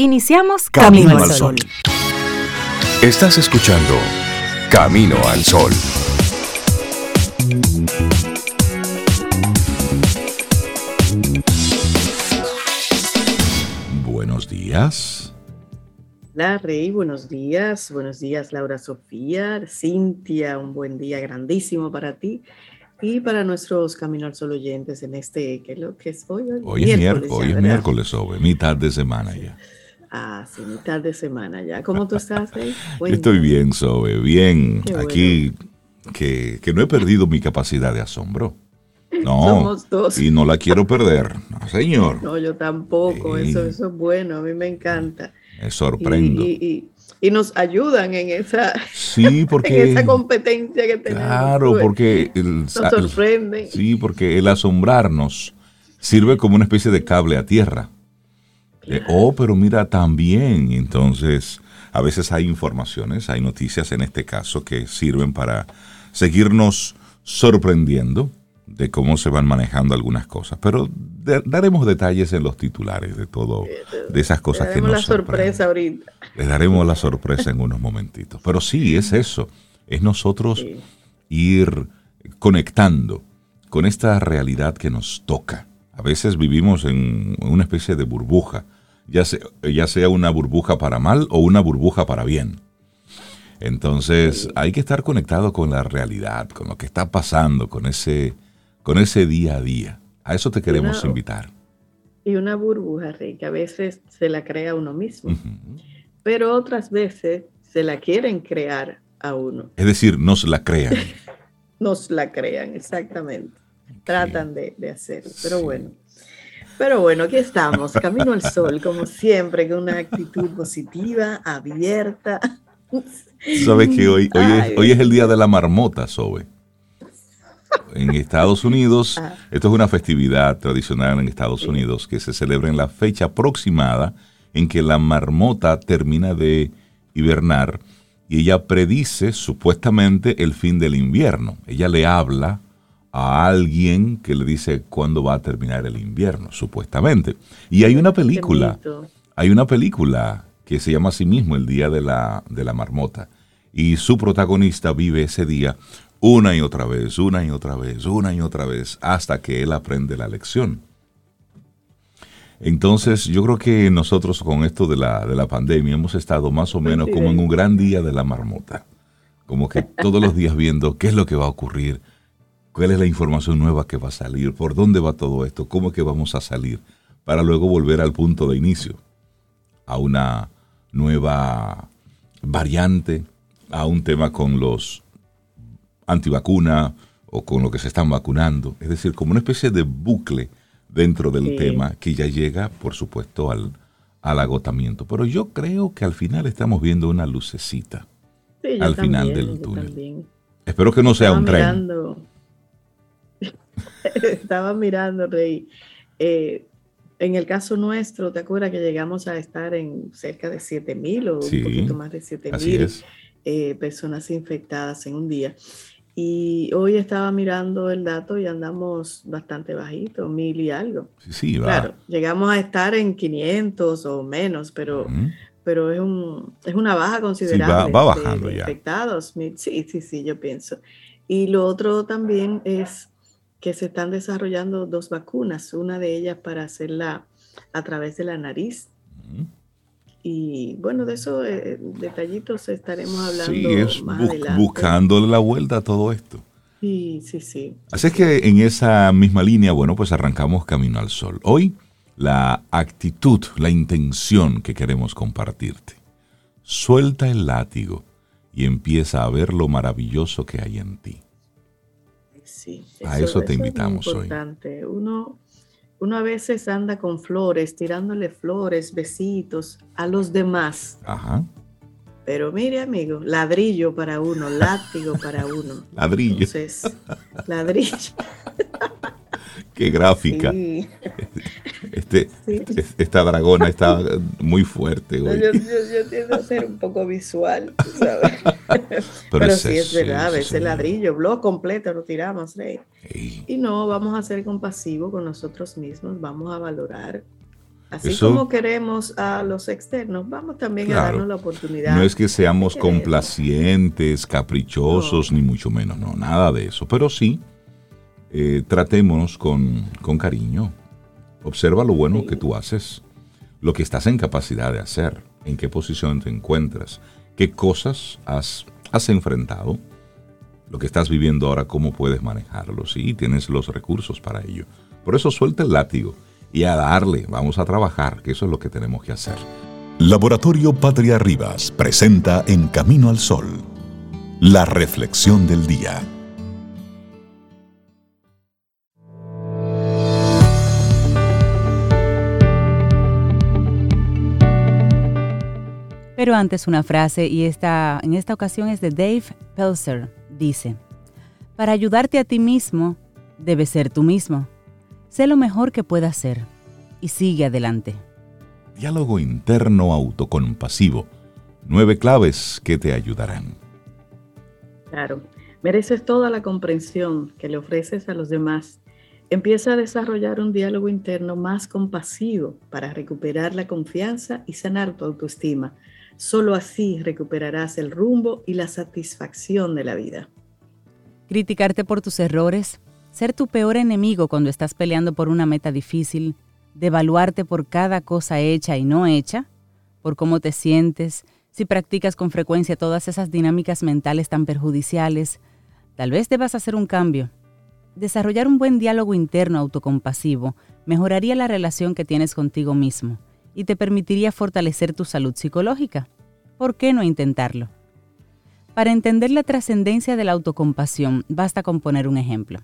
Iniciamos Camino, al Sol. Estás escuchando Camino al Sol. Buenos días. Hola Rey, buenos días. Buenos días Laura Sofía, Cintia, un buen día grandísimo para ti y para nuestros Camino al Sol oyentes en este, ¿qué es lo que es hoy? Hoy, es miércoles, hoy es miércoles, mitad de semana ya. Ah, sí, mitad de semana ya. ¿Cómo tú estás? Estoy bien, Sobe, bien. Aquí, que, que no he perdido mi capacidad de asombro. No, Somos dos. y no la quiero perder, no, señor. No, yo tampoco, eso, eso es bueno, a mí me encanta. Me sorprendo. Y, y, nos ayudan en esa, sí, porque, esa competencia que tenemos. Claro, porque... nos sorprenden. Sí, porque el asombrarnos sirve como una especie de cable a tierra. Eh, oh, pero mira, también, entonces, a veces hay informaciones, hay noticias en este caso que sirven para seguirnos sorprendiendo de cómo se van manejando algunas cosas, pero daremos detalles en los titulares de todo, de esas cosas que nos la sorpresa ahorita. Les daremos la sorpresa en unos momentitos. Pero sí, es eso, es nosotros ir conectando con esta realidad que nos toca. A veces vivimos en una especie de burbuja, ya sea, ya sea una burbuja para mal o una burbuja para bien. Entonces hay que estar conectado con la realidad, con lo que está pasando, con ese con ese día a día. A eso te queremos invitar. Y una burbuja, Rey, que a veces se la crea uno mismo, pero otras veces se la quieren crear a uno. Es decir, nos la crean. nos la crean, exactamente. Tratan de, hacerlo, pero bueno. Pero bueno, aquí estamos, camino al sol, como siempre, con una actitud positiva, abierta. Sabes que hoy, hoy, es, hoy es el día de la marmota, Sobe en Estados Unidos, ah. esto es una festividad tradicional en Estados Unidos que se celebra en la fecha aproximada en que la marmota termina de hibernar y ella predice supuestamente el fin del invierno. Ella le habla a alguien que le dice cuándo va a terminar el invierno, supuestamente. Y hay una película, hay una película que se llama a sí mismo El Día de la, de la Marmota. Y su protagonista vive ese día una y otra vez, una y otra vez, una y otra vez, hasta que él aprende la lección. Entonces, yo creo que nosotros con esto de la, de la pandemia hemos estado más o menos como en un gran día de la marmota. Como que todos los días viendo qué es lo que va a ocurrir, cuál es la información nueva que va a salir, por dónde va todo esto, cómo es que vamos a salir, para luego volver al punto de inicio, a una nueva variante, a un tema con los antivacuna o con lo que se están vacunando. Es decir, como una especie de bucle dentro del tema que ya llega, por supuesto, al, al, agotamiento. Pero yo creo que al final estamos viendo una lucecita al final del túnel. Espero que no sea un tren. Estaba mirando, Rey. Eh, en el caso nuestro, ¿te acuerdas que llegamos a estar en cerca de 7 mil o un poquito más de 7 mil eh, personas infectadas en un día? Y hoy estaba mirando el dato y andamos bastante bajito, mil y algo. Sí, sí, va. Claro, llegamos a estar en 500 o menos, pero, pero es, un, es una baja considerable. Sí, va, bajando ya. Infectados, sí, sí, sí, yo pienso. Y lo otro también es que se están desarrollando dos vacunas, una de ellas para hacerla a través de la nariz y bueno, de esos eh, detallitos estaremos hablando sí, es más buscándole la vuelta a todo esto. Sí, sí, sí. Así es que en esa misma línea, bueno, pues arrancamos Camino al Sol. Hoy la actitud, la intención que queremos compartirte. Suelta el látigo y empieza a ver lo maravilloso que hay en ti. Sí, a eso, te invitamos es hoy. Uno uno a veces anda con flores, tirándole flores, besitos a los demás. Ajá. Pero mire, amigo, ladrillo para uno, látigo para uno. Ladrillo. Entonces, ladrillo. Qué gráfica. Este, Esta dragona está muy fuerte. Yo, yo, tiendo a ser un poco visual, ¿sabes? Pero, sí es verdad, ese ladrillo, blog completo lo tiramos, Rey. Y no, vamos a ser compasivos con nosotros mismos, vamos a valorar Así como queremos a los externos, vamos también a darnos la oportunidad. No es que seamos complacientes, caprichosos, ni mucho menos, no, nada de eso. Pero sí, eh, tratémonos con, cariño. Observa lo bueno que tú haces, lo que estás en capacidad de hacer, en qué posición te encuentras, qué cosas has, has enfrentado, lo que estás viviendo ahora, cómo puedes manejarlo. Sí, tienes los recursos para ello. Por eso suelta el látigo y a darle, vamos a trabajar, que eso es lo que tenemos que hacer. Laboratorio Patria Rivas presenta En Camino al Sol, la reflexión del día. Pero antes una frase, y esta, en esta ocasión es de Dave Pelzer, dice, para ayudarte a ti mismo, debes ser tú mismo. Sé lo mejor que puedas ser y sigue adelante. Diálogo interno autocompasivo. Nueve claves que te ayudarán. Claro, mereces toda la comprensión que le ofreces a los demás. Empieza a desarrollar un diálogo interno más compasivo para recuperar la confianza y sanar tu autoestima. Solo así recuperarás el rumbo y la satisfacción de la vida. Criticarte por tus errores ser tu peor enemigo cuando estás peleando por una meta difícil, devaluarte por cada cosa hecha y no hecha, por cómo te sientes, si practicas con frecuencia todas esas dinámicas mentales tan perjudiciales, tal vez debas hacer un cambio. Desarrollar un buen diálogo interno autocompasivo mejoraría la relación que tienes contigo mismo y te permitiría fortalecer tu salud psicológica. ¿Por qué no intentarlo? Para entender la trascendencia de la autocompasión, basta con poner un ejemplo.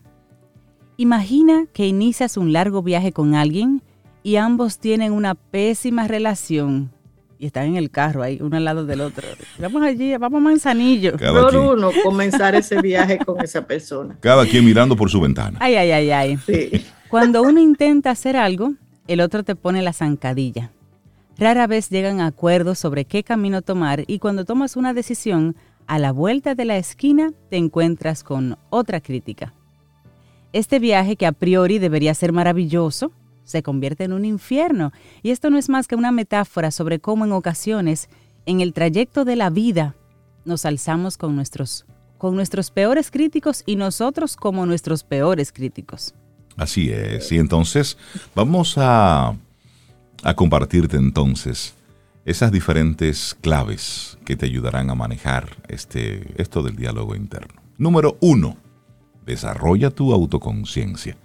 Imagina que inicias un largo viaje con alguien y ambos tienen una pésima relación y están en el carro ahí, uno al lado del otro. Vamos allí, vamos a Manzanillo. Por uno, comenzar ese viaje con esa persona. Cada quien mirando por su ventana. Ay, ay, ay, ay. Cuando uno intenta hacer algo, el otro te pone la zancadilla. Rara vez llegan a acuerdos sobre qué camino tomar y cuando tomas una decisión, a la vuelta de la esquina te encuentras con otra crítica. Este viaje, que a priori debería ser maravilloso, se convierte en un infierno. Y esto no es más que una metáfora sobre cómo en ocasiones, en el trayecto de la vida, nos alzamos con nuestros, con nuestros peores críticos y nosotros como nuestros peores críticos. Así es. Y entonces vamos a, a compartirte entonces esas diferentes claves que te ayudarán a manejar este, esto del diálogo interno. Número uno, Desarrolla tu autoconciencia.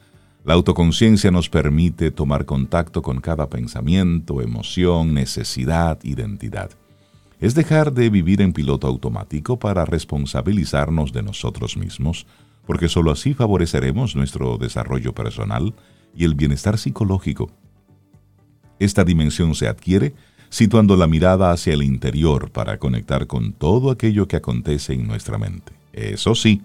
La autoconciencia nos permite tomar contacto con cada pensamiento, emoción, necesidad, identidad. Es dejar de vivir en piloto automático para responsabilizarnos de nosotros mismos, porque sólo así favoreceremos nuestro desarrollo personal y el bienestar psicológico. Esta dimensión se adquiere situando la mirada hacia el interior para conectar con todo aquello que acontece en nuestra mente. Eso sí,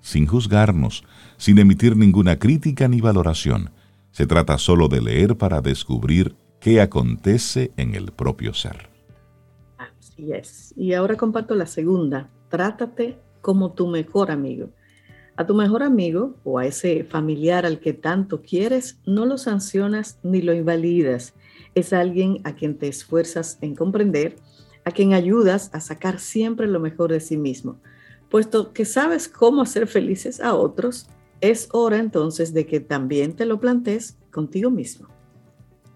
sin juzgarnos, sin emitir ninguna crítica ni valoración. Se trata solo de leer para descubrir qué acontece en el propio ser. Así es. Y ahora comparto la segunda. Trátate como tu mejor amigo. A tu mejor amigo o a ese familiar al que tanto quieres, no lo sancionas ni lo invalidas. Es alguien a quien te esfuerzas en comprender, a quien ayudas a sacar siempre lo mejor de sí mismo puesto que sabes cómo hacer felices a otros, es hora entonces de que también te lo plantees contigo mismo.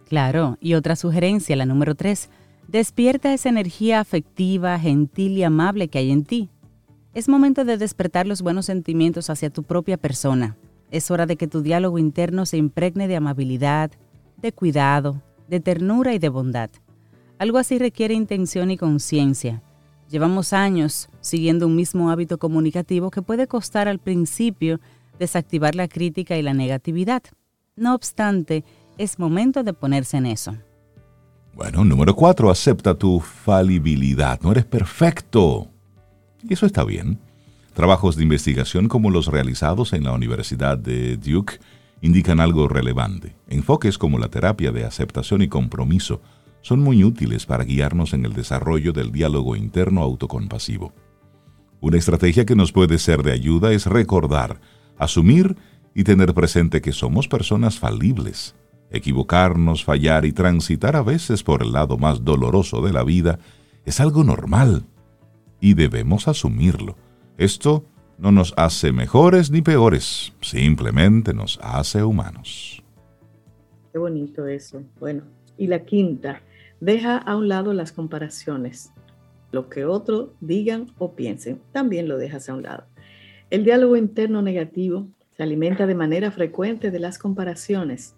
Claro, y otra sugerencia, la número tres, despierta esa energía afectiva, gentil y amable que hay en ti. Es momento de despertar los buenos sentimientos hacia tu propia persona. Es hora de que tu diálogo interno se impregne de amabilidad, de cuidado, de ternura y de bondad. Algo así requiere intención y conciencia Llevamos años siguiendo un mismo hábito comunicativo que puede costar al principio desactivar la crítica y la negatividad. No obstante, es momento de ponerse en eso. Bueno, número cuatro, acepta tu falibilidad. No eres perfecto. Eso está bien. Trabajos de investigación como los realizados en la Universidad de Duke indican algo relevante. Enfoques como la terapia de aceptación y compromiso son muy útiles para guiarnos en el desarrollo del diálogo interno autocompasivo. Una estrategia que nos puede ser de ayuda es recordar, asumir y tener presente que somos personas falibles. Equivocarnos, fallar y transitar a veces por el lado más doloroso de la vida es algo normal y debemos asumirlo. Esto no nos hace mejores ni peores, simplemente nos hace humanos. Qué bonito eso. Bueno, y la quinta, deja a un lado las comparaciones. Lo que otros digan o piensen, también lo dejas a un lado. El diálogo interno negativo se alimenta de manera frecuente de las comparaciones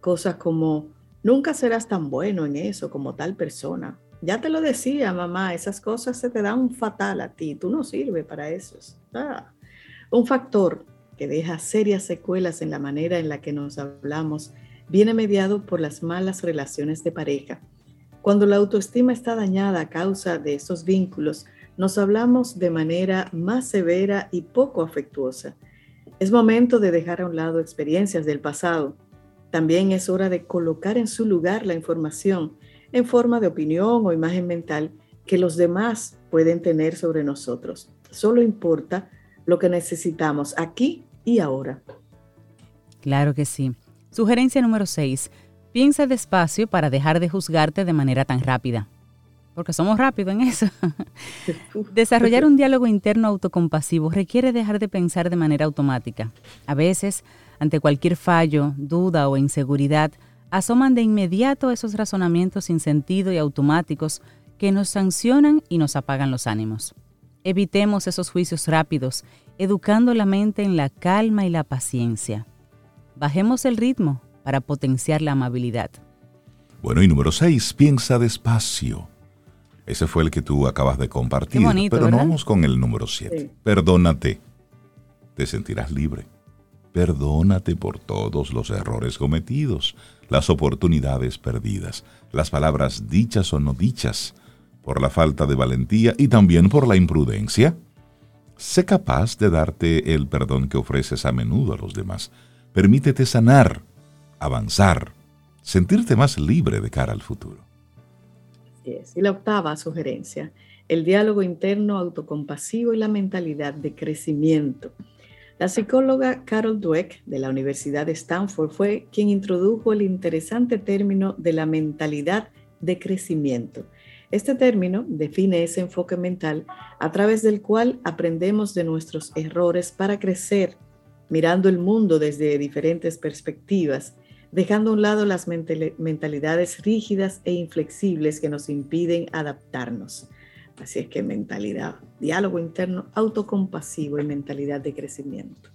Cosas como, nunca serás tan bueno en eso como tal persona. Ya te lo decía, mamá, esas cosas se te dan fatal a ti, tú no sirves para eso. Un factor que deja serias secuelas en la manera en la que nos hablamos viene mediado por las malas relaciones de pareja. Cuando la autoestima está dañada a causa de esos vínculos, nos hablamos de manera más severa y poco afectuosa. Es momento de dejar a un lado experiencias del pasado también es hora de colocar en su lugar la información en forma de opinión o imagen mental que los demás pueden tener sobre nosotros. Solo importa lo que necesitamos aquí y ahora. Claro que sí. Sugerencia número 6. Piensa despacio para dejar de juzgarte de manera tan rápida. Porque somos rápidos en eso. Desarrollar un diálogo interno autocompasivo requiere dejar de pensar de manera automática. A veces ante cualquier fallo, duda o inseguridad, asoman de inmediato esos razonamientos sin sentido y automáticos que nos sancionan y nos apagan los ánimos. Evitemos esos juicios rápidos, educando la mente en la calma y la paciencia. Bajemos el ritmo para potenciar la amabilidad. Bueno, y número 6, piensa despacio. Ese fue el que tú acabas de compartir. pero no vamos con el número 7. Perdónate. Te sentirás libre. Perdónate por todos los errores cometidos, las oportunidades perdidas, las palabras dichas o no dichas, por la falta de valentía y también por la imprudencia. Sé capaz de darte el perdón que ofreces a menudo a los demás. Permítete sanar, avanzar, sentirte más libre de cara al futuro. Y la octava sugerencia, el diálogo interno autocompasivo y la mentalidad de crecimiento. La psicóloga Carol Dweck de la Universidad de Stanford fue quien introdujo el interesante término de la mentalidad de crecimiento. Este término define ese enfoque mental a través del cual aprendemos de nuestros errores para crecer, mirando el mundo desde diferentes perspectivas, dejando a un lado las mentalidades rígidas e inflexibles que nos impiden adaptarnos. Así es que mentalidad, diálogo interno autocompasivo y mentalidad de crecimiento.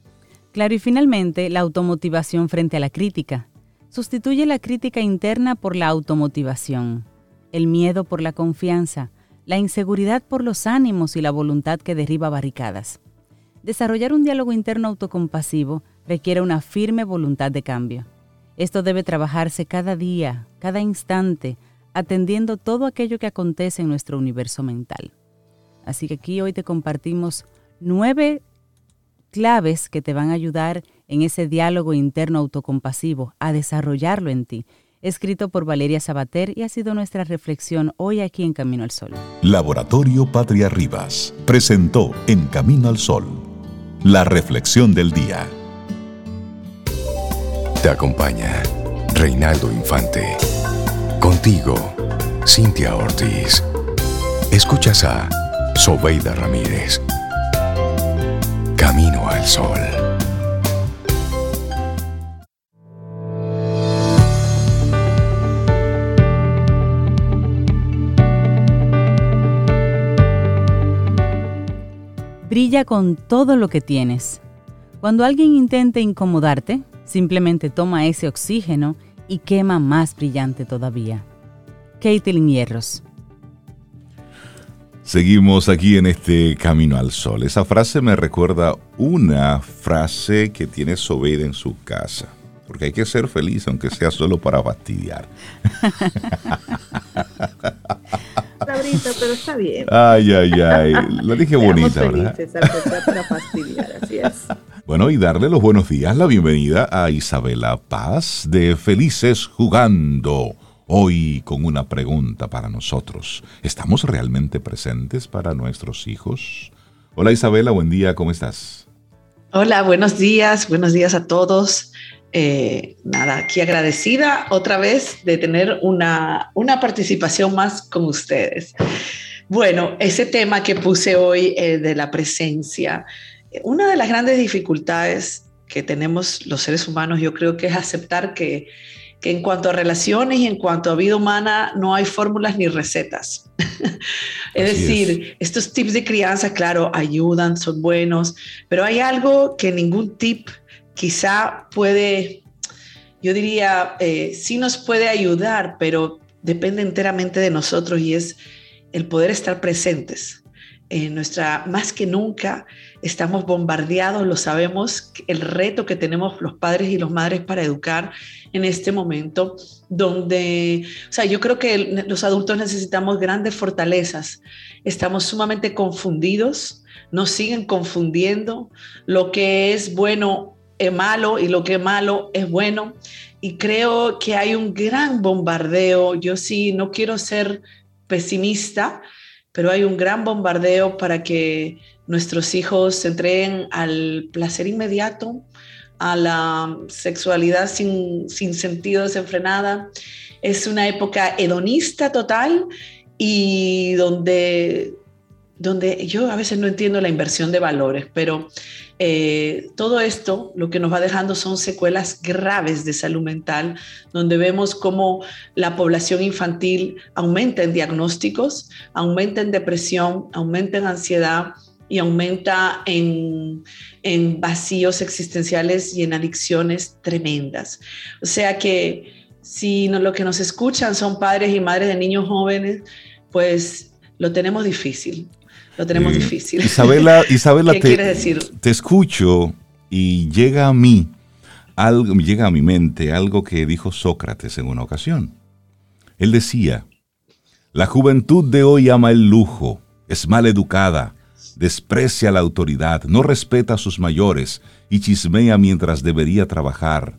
Claro, y finalmente la automotivación frente a la crítica. Sustituye la crítica interna por la automotivación, el miedo por la confianza, la inseguridad por los ánimos y la voluntad que derriba barricadas. Desarrollar un diálogo interno autocompasivo requiere una firme voluntad de cambio. Esto debe trabajarse cada día, cada instante, atendiendo todo aquello que acontece en nuestro universo mental. Así que aquí hoy te compartimos nueve claves que te van a ayudar en ese diálogo interno autocompasivo, a desarrollarlo en ti. Escrito por Valeria Sabater y ha sido nuestra reflexión hoy aquí en Camino al Sol. Laboratorio Patria Rivas presentó En Camino al Sol la reflexión del día. Te acompaña Reinaldo Infante. Contigo, Cintia Ortiz. Escuchas a Sobeida Ramírez. Camino al Sol. Brilla con todo lo que tienes. Cuando alguien intente incomodarte, simplemente toma ese oxígeno y quema más brillante todavía. Caitlin Hierros. Seguimos aquí en este Camino al Sol. Esa frase me recuerda una frase que tiene Sobeida en su casa. Porque hay que ser feliz, aunque sea solo para fastidiar. pero está bien. Ay, ay, ay. Lo dije bonita, ¿verdad? para fastidiar, así es. Bueno, y darle los buenos días, la bienvenida a Isabela Paz de Felices Jugando. Hoy con una pregunta para nosotros. ¿Estamos realmente presentes para nuestros hijos? Hola Isabela, buen día, ¿cómo estás? Hola, buenos días, buenos días a todos. eh, nada, aquí agradecida otra vez de tener una, una participación más con ustedes. Bueno, ese tema que puse hoy eh, de la presencia, una de las grandes dificultades que tenemos los seres humanos, yo creo que es aceptar que, que en cuanto a relaciones y en cuanto a vida humana no hay fórmulas ni recetas. es decir, estos tips de crianza, claro, ayudan, son buenos, pero hay algo que ningún tip quizá puede, yo diría, eh, sí nos puede ayudar, pero depende enteramente de nosotros y es el poder estar presentes. En nuestra, más que nunca, estamos bombardeados, lo sabemos, el reto que tenemos los padres y los madres para educar en este momento, donde, o sea, yo creo que los adultos necesitamos grandes fortalezas, estamos sumamente confundidos, nos siguen confundiendo, lo que es bueno es malo y lo que es malo es bueno. Y creo que hay un gran bombardeo. Yo sí, no quiero ser pesimista, pero hay un gran bombardeo para que nuestros hijos se entreguen al placer inmediato, a la sexualidad sin, sin sentido desenfrenada. Es una época hedonista total y donde, donde yo a veces no entiendo la inversión de valores, pero eh, todo esto lo que nos va dejando son secuelas graves de salud mental, donde vemos cómo la población infantil aumenta en diagnósticos, aumenta en depresión, aumenta en ansiedad y aumenta en, en vacíos existenciales y en adicciones tremendas. O sea que si no, lo que nos escuchan son padres y madres de niños jóvenes, pues lo tenemos difícil lo tenemos difícil. Isabela, Isabela te, decir? te escucho y llega a mí, algo, llega a mi mente algo que dijo Sócrates en una ocasión. Él decía, la juventud de hoy ama el lujo, es mal educada, desprecia la autoridad, no respeta a sus mayores y chismea mientras debería trabajar.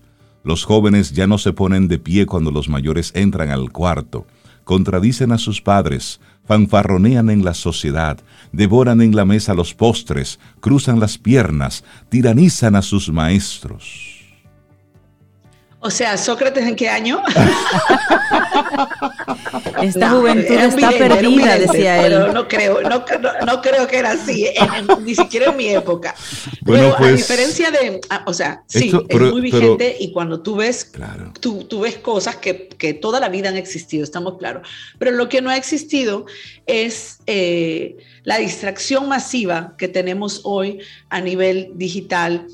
Los jóvenes ya no se ponen de pie cuando los mayores entran al cuarto, contradicen a sus padres, fanfarronean en la sociedad, devoran en la mesa los postres, cruzan las piernas, tiranizan a sus maestros. O sea, Sócrates en qué año? Esta juventud está perdida, decía él. Pero no creo, no, creo que era así, ni siquiera en mi época. Bueno, pues, a diferencia de, ah, o sea, sí, es muy vigente y cuando tú ves, claro. tú, tú, ves cosas que, que, toda la vida han existido, estamos claros. Pero lo que no ha existido es eh, la distracción masiva que tenemos hoy a nivel digital.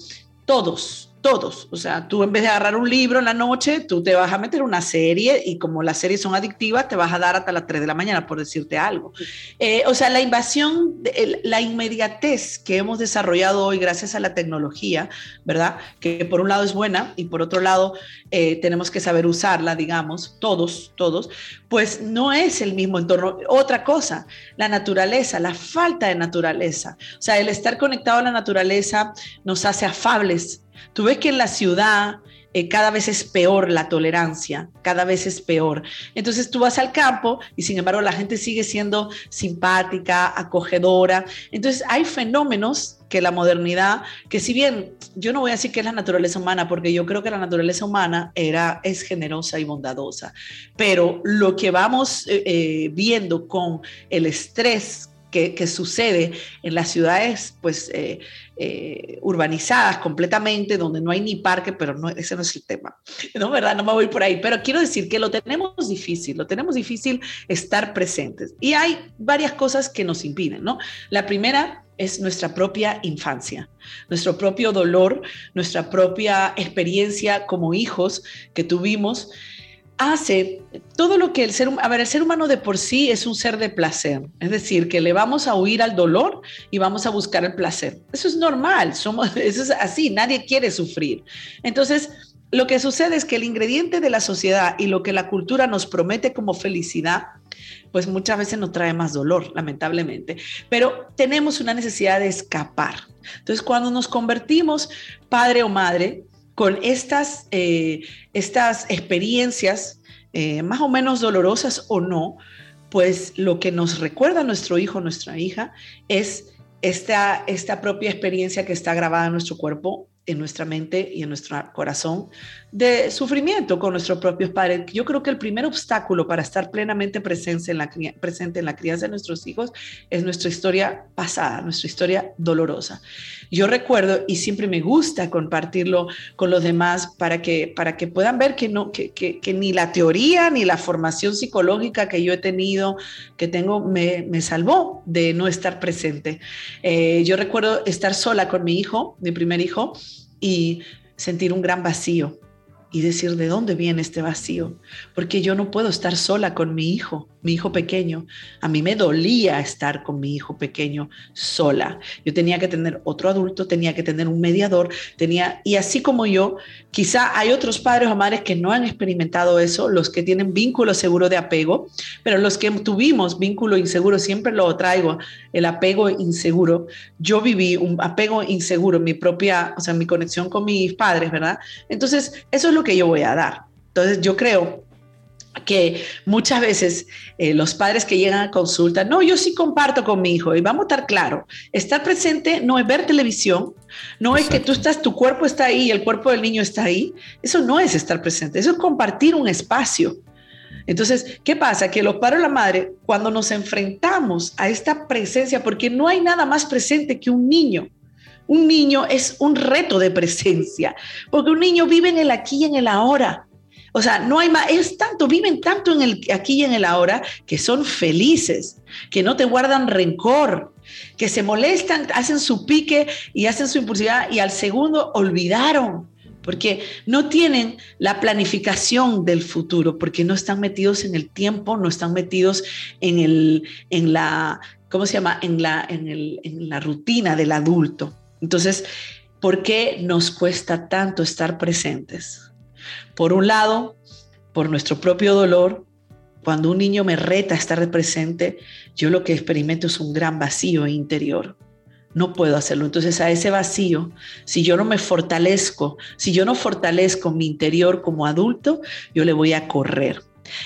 Todos, todos. O sea, tú en vez de agarrar un libro en la noche, tú te vas a meter una serie y como las series son adictivas, te vas a dar hasta las 3 de la mañana, por decirte algo. Eh, o sea, la invasión, la inmediatez que hemos desarrollado hoy gracias a la tecnología, ¿verdad? Que por un lado es buena y por otro lado eh, tenemos que saber usarla, digamos, todos, todos, pues no es el mismo entorno. Otra cosa, la naturaleza, la falta de naturaleza. O sea, el estar conectado a la naturaleza nos hace afables Tú ves que en la ciudad eh, cada vez es peor la tolerancia, cada vez es peor. Entonces tú vas al campo y sin embargo la gente sigue siendo simpática, acogedora. Entonces hay fenómenos que la modernidad, que si bien yo no voy a decir que es la naturaleza humana, porque yo creo que la naturaleza humana era, es generosa y bondadosa, pero lo que vamos eh, eh, viendo con el estrés que, sucede en las ciudades pues, eh, eh, urbanizadas completamente, donde no hay ni parque, pero no, ese no es el tema. No, ¿verdad? No me voy por ahí. Pero quiero decir que lo tenemos difícil, lo tenemos difícil estar presentes. Y hay varias cosas que nos impiden, ¿no? La primera es nuestra propia infancia, nuestro propio dolor, nuestra propia experiencia como hijos que tuvimos hace todo lo que el ser, a ver, el ser humano de por sí es un ser de placer, es decir, que le vamos a huir al dolor y vamos a buscar el placer. Eso es normal, somos, eso es así, nadie quiere sufrir. Entonces, lo que sucede es que el ingrediente de la sociedad y lo que la cultura nos promete como felicidad, pues muchas veces nos trae más dolor, lamentablemente. Pero tenemos una necesidad de escapar. Entonces, cuando nos convertimos padre o madre, con estas, eh, estas experiencias, eh, más o menos dolorosas o no, pues lo que nos recuerda nuestro hijo, nuestra hija, es esta, esta propia experiencia que está grabada en nuestro cuerpo en nuestra mente y en nuestro corazón de sufrimiento con nuestros propios padres. Yo creo que el primer obstáculo para estar plenamente presente en la, presente en la crianza de nuestros hijos es nuestra historia pasada, nuestra historia dolorosa. Yo recuerdo y siempre me gusta compartirlo con los demás para que, para que puedan ver que, no, que, que, ni la teoría ni la formación psicológica que yo he tenido, que tengo, me, me salvó de no estar presente. Eh, yo recuerdo estar sola con mi hijo, mi primer hijo, y sentir un gran vacío y decir de dónde viene este vacío, porque yo no puedo estar sola con mi hijo mi hijo pequeño. A mí me dolía estar con mi hijo pequeño sola. Yo tenía que tener otro adulto, tenía que tener un mediador, tenía y así como yo, quizá hay otros padres o madres que no han experimentado eso, los que tienen vínculo seguro de apego, pero los que tuvimos vínculo inseguro, siempre lo traigo, el apego inseguro. Yo viví un apego inseguro, mi propia, o sea, mi conexión con mis padres, ¿verdad? Entonces, eso es lo que yo voy a dar. Entonces, yo creo que muchas veces eh, los padres que llegan a consulta, no, yo sí comparto con mi hijo y vamos a estar claro, estar presente no es ver televisión, no es que tú estás, tu cuerpo está ahí y el cuerpo del niño está ahí, eso no es estar presente, eso es compartir un espacio. Entonces, ¿qué pasa? Que los padres y la madre, cuando nos enfrentamos a esta presencia, porque no hay nada más presente que un niño, un niño es un reto de presencia, porque un niño vive en el aquí y en el ahora. O sea, no hay más, es tanto, viven tanto en el aquí y en el ahora que son felices, que no te guardan rencor, que se molestan, hacen su pique y hacen su impulsividad y al segundo olvidaron, porque no tienen la planificación del futuro, porque no están metidos en el tiempo, no están metidos en, el, en la, ¿cómo se llama? En la, en, el, en la rutina del adulto. Entonces, ¿por qué nos cuesta tanto estar presentes? Por un lado, por nuestro propio dolor, cuando un niño me reta a estar presente, yo lo que experimento es un gran vacío interior. No puedo hacerlo. Entonces a ese vacío, si yo no me fortalezco, si yo no fortalezco mi interior como adulto, yo le voy a correr.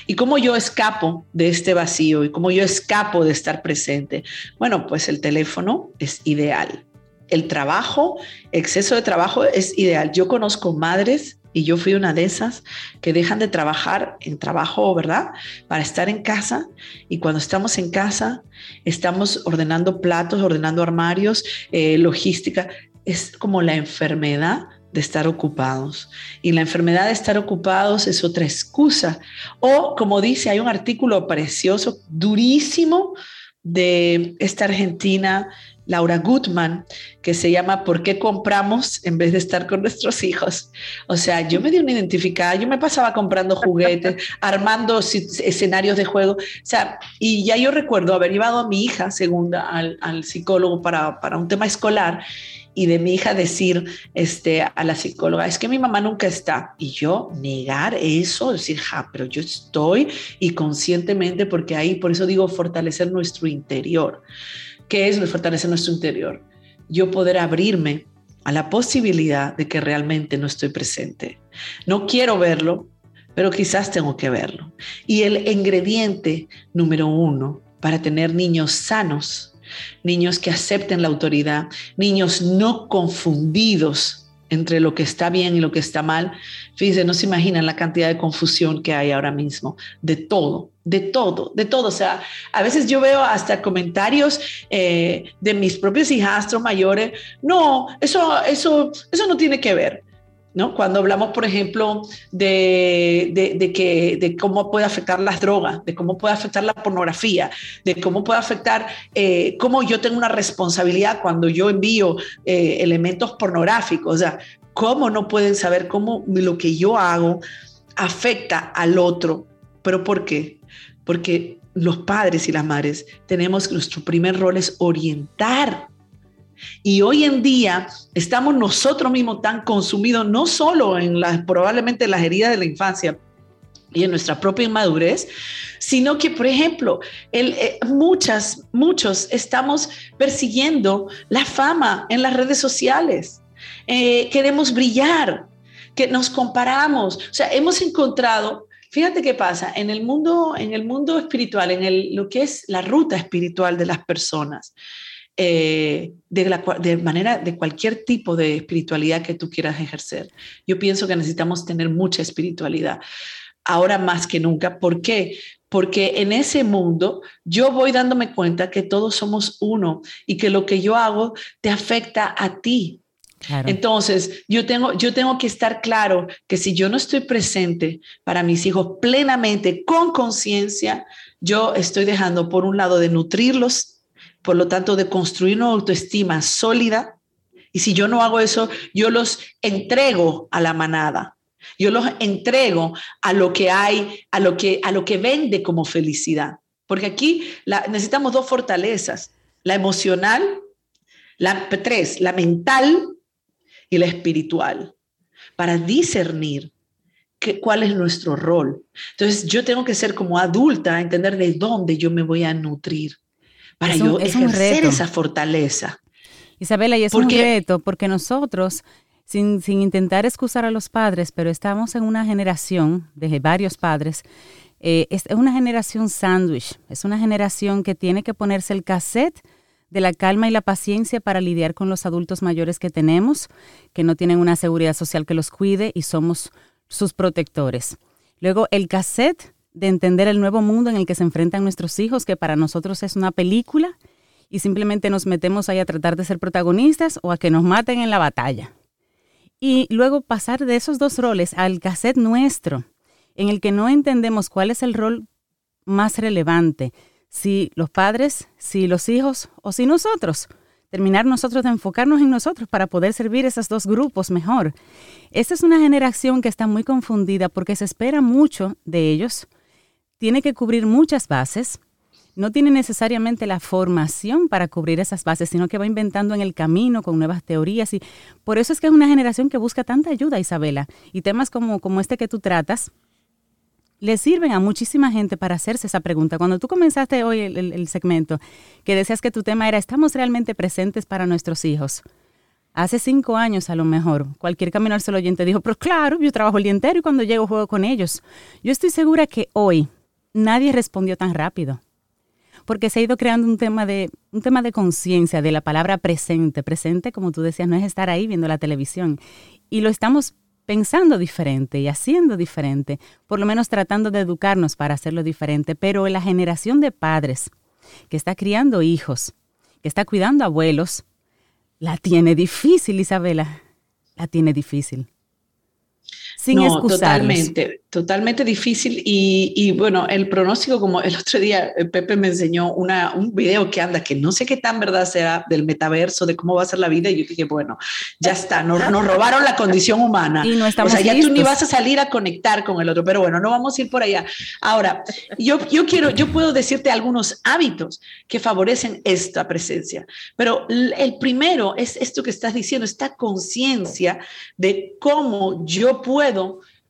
¿Y cómo yo escapo de este vacío y cómo yo escapo de estar presente? Bueno, pues el teléfono es ideal. El trabajo, exceso de trabajo es ideal. Yo conozco madres y yo fui una de esas que dejan de trabajar en trabajo, ¿verdad? Para estar en casa. Y cuando estamos en casa, estamos ordenando platos, ordenando armarios, eh, logística. Es como la enfermedad de estar ocupados. Y la enfermedad de estar ocupados es otra excusa. O, como dice, hay un artículo precioso, durísimo, de esta argentina Laura Goodman, que se llama ¿Por qué compramos en vez de estar con nuestros hijos? O sea, yo me di una identificada, yo me pasaba comprando juguetes, armando escenarios de juego, o sea, y ya yo recuerdo haber llevado a mi hija segunda al, psicólogo para, para un tema escolar y de mi hija decir este, a la psicóloga, es que mi mamá nunca está. Y yo negar eso, decir, ja, pero yo estoy y conscientemente, porque ahí, por eso digo, fortalecer nuestro interior. ¿Qué es lo fortalecer nuestro interior? Yo poder abrirme a la posibilidad de que realmente no estoy presente. No quiero verlo, pero quizás tengo que verlo. Y el ingrediente número uno para tener niños sanos, niños que acepten la autoridad, niños no confundidos entre lo que está bien y lo que está mal. Fíjense, no se imaginan la cantidad de confusión que hay ahora mismo, de todo, de todo, de todo. O sea, a veces yo veo hasta comentarios eh, de mis propios hijastros mayores, no, eso, eso, eso no tiene que ver. ¿No? Cuando hablamos, por ejemplo, de, de, que, de cómo puede afectar las drogas, de cómo puede afectar la pornografía, de cómo puede afectar, eh, cómo yo tengo una responsabilidad cuando yo envío eh, elementos pornográficos, o sea, cómo no pueden saber cómo lo que yo hago afecta al otro. ¿Pero por qué? Porque los padres y las madres tenemos nuestro primer rol es orientar y hoy en día estamos nosotros mismos tan consumidos, no solo en las, probablemente las heridas de la infancia, y en nuestra propia inmadurez, sino que, por ejemplo, eh, muchas, muchos estamos persiguiendo la fama en las redes sociales. Eh, queremos brillar, que nos comparamos. O sea, hemos encontrado, fíjate qué pasa, en el mundo, en el mundo espiritual, en el, lo que es la ruta espiritual de las personas, eh, de, la, de manera, de cualquier tipo de espiritualidad que tú quieras ejercer. Yo pienso que necesitamos tener mucha espiritualidad ahora más que nunca. ¿Por qué? Porque en ese mundo yo voy dándome cuenta que todos somos uno y que lo que yo hago te afecta a ti. Entonces, yo tengo, yo tengo que estar claro que si yo no estoy presente para mis hijos plenamente, con conciencia, yo estoy dejando por un lado de nutrirlos, por lo tanto de construir una autoestima sólida. Y si yo no hago eso, yo los entrego a la manada. Yo los entrego a lo que hay, a lo que, a lo que vende como felicidad. Porque aquí necesitamos dos fortalezas, la emocional, la tres, la mental y la espiritual, para discernir cuál es nuestro rol. Entonces yo tengo que ser como adulta, entender de dónde yo me voy a nutrir para yo ejercer esa fortaleza. Isabela, y es un reto porque nosotros sin, intentar excusar a los padres, pero estamos en una generación de varios padres, eh, es una generación sándwich, es una generación que tiene que ponerse el cassette de la calma y la paciencia para lidiar con los adultos mayores que tenemos, que no tienen una seguridad social que los cuide y somos sus protectores. Luego el cassette de entender el nuevo mundo en el que se enfrentan nuestros hijos, que para nosotros es una película, y simplemente nos metemos ahí a tratar de ser protagonistas o a que nos maten en la batalla y luego pasar de esos dos roles al cassette nuestro, en el que no entendemos cuál es el rol más relevante, si los padres, si los hijos o si nosotros. Terminar nosotros de enfocarnos en nosotros para poder servir esos dos grupos mejor. Esta es una generación que está muy confundida porque se espera mucho de ellos, tiene que cubrir muchas bases, no tiene necesariamente la formación para cubrir esas bases, sino que va inventando en el camino con nuevas teorías. Y por eso es que es una generación que busca tanta ayuda, Isabela. Y temas como, como este que tú tratas, le sirven a muchísima gente para hacerse esa pregunta. Cuando tú comenzaste hoy el, segmento, que decías que tu tema era, ¿estamos realmente presentes para nuestros hijos? Hace cinco años a lo mejor, cualquier camino al solo oyente dijo, pero claro, yo trabajo el día entero y cuando llego juego con ellos. Yo estoy segura que hoy nadie respondió tan rápido porque se ha ido creando un tema de, un tema de conciencia de la palabra presente. Presente, como tú decías, no es estar ahí viendo la televisión. Y lo estamos pensando diferente y haciendo diferente, por lo menos tratando de educarnos para hacerlo diferente. Pero la generación de padres que está criando hijos, que está cuidando abuelos, la tiene difícil, Isabela. La tiene difícil sin no, Totalmente, totalmente difícil. Y, bueno, el pronóstico, como el otro día eh, Pepe me enseñó una, un video que anda, que no sé qué tan verdad sea del metaverso, de cómo va a ser la vida. Y yo dije, bueno, ya está, nos, nos robaron la condición humana. Y no estamos o sea, ya tú ni vas a salir a conectar con el otro, pero bueno, no vamos a ir por allá. Ahora, yo, yo quiero, yo puedo decirte algunos hábitos que favorecen esta presencia, pero el primero es esto que estás diciendo, esta conciencia de cómo yo puedo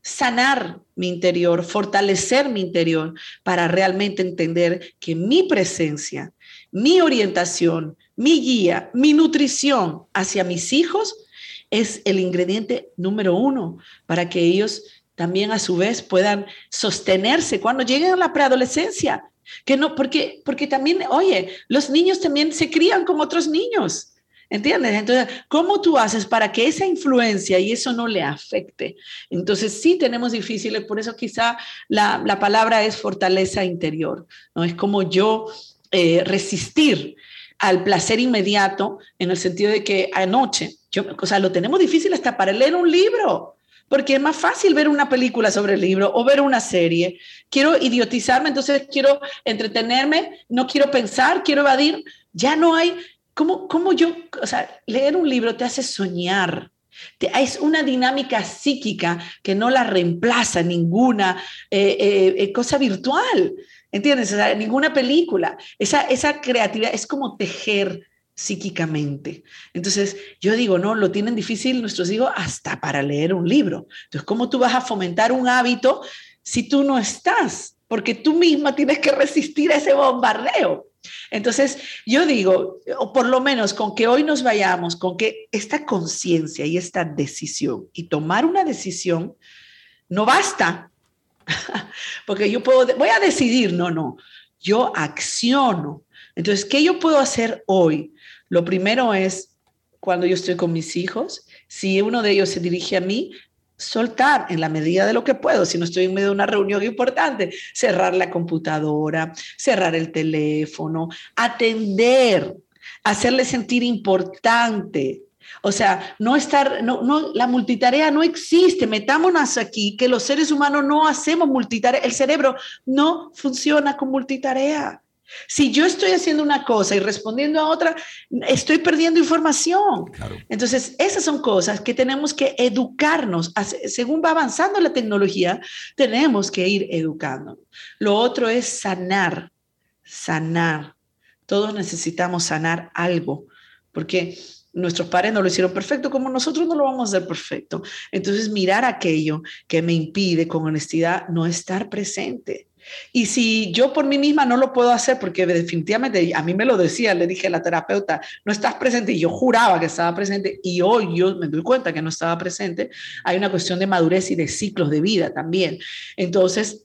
sanar mi interior, fortalecer mi interior para realmente entender que mi presencia, mi orientación, mi guía, mi nutrición hacia mis hijos es el ingrediente número uno para que ellos también a su vez puedan sostenerse cuando lleguen a la preadolescencia. Que no, porque, porque también, oye, los niños también se crían como otros niños. ¿Entiendes? Entonces, ¿cómo tú haces para que esa influencia y eso no le afecte? Entonces, sí tenemos difíciles, por eso quizá la, la palabra es fortaleza interior, ¿no? Es como yo eh, resistir al placer inmediato en el sentido de que anoche, yo, o sea, lo tenemos difícil hasta para leer un libro porque es más fácil ver una película sobre el libro o ver una serie. Quiero idiotizarme, entonces quiero entretenerme, no quiero pensar, quiero evadir. Ya no hay, ¿Cómo, ¿Cómo, yo, o sea, leer un libro te hace soñar? Es una dinámica psíquica que no la reemplaza ninguna eh, eh, eh, cosa virtual, ¿entiendes? O sea, ninguna película. Esa, esa creatividad es como tejer psíquicamente. Entonces, yo digo, no, lo tienen difícil nuestros hijos hasta para leer un libro. Entonces, ¿cómo tú vas a fomentar un hábito si tú no estás? Porque tú misma tienes que resistir ese bombardeo. Entonces, yo digo, o por lo menos con que hoy nos vayamos, con que esta conciencia y esta decisión, y tomar una decisión, no basta, porque yo puedo, voy a decidir, no, no, yo acciono, Entonces, ¿qué yo puedo hacer hoy? Lo primero es, cuando yo estoy con mis hijos, si uno de ellos se dirige a mí, soltar en la medida de lo que puedo, si no estoy en medio de una reunión importante, cerrar la computadora, cerrar el teléfono, atender, hacerle sentir importante. O sea, no estar, no, no, la multitarea no existe. Metámonos aquí que los seres humanos no hacemos multitarea. El cerebro no funciona con multitarea. Si yo estoy haciendo una cosa y respondiendo a otra, estoy perdiendo información. Entonces, esas son cosas que tenemos que educarnos. Según va avanzando la tecnología, tenemos que ir educando. Lo otro es sanar, sanar. Todos necesitamos sanar algo, porque nuestros padres no lo hicieron perfecto, como nosotros no lo vamos a hacer perfecto. Entonces, mirar aquello que me impide con honestidad no estar presente. Y si yo por mí misma no lo puedo hacer, porque definitivamente a mí me lo decía, le dije a la terapeuta, no estás presente, y yo juraba que estaba presente, y hoy yo me doy cuenta que no estaba presente, hay una cuestión de madurez y de ciclos de vida también. Entonces,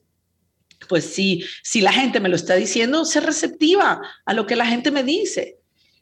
pues si, si la gente me lo está diciendo, ser receptiva a lo que la gente me dice.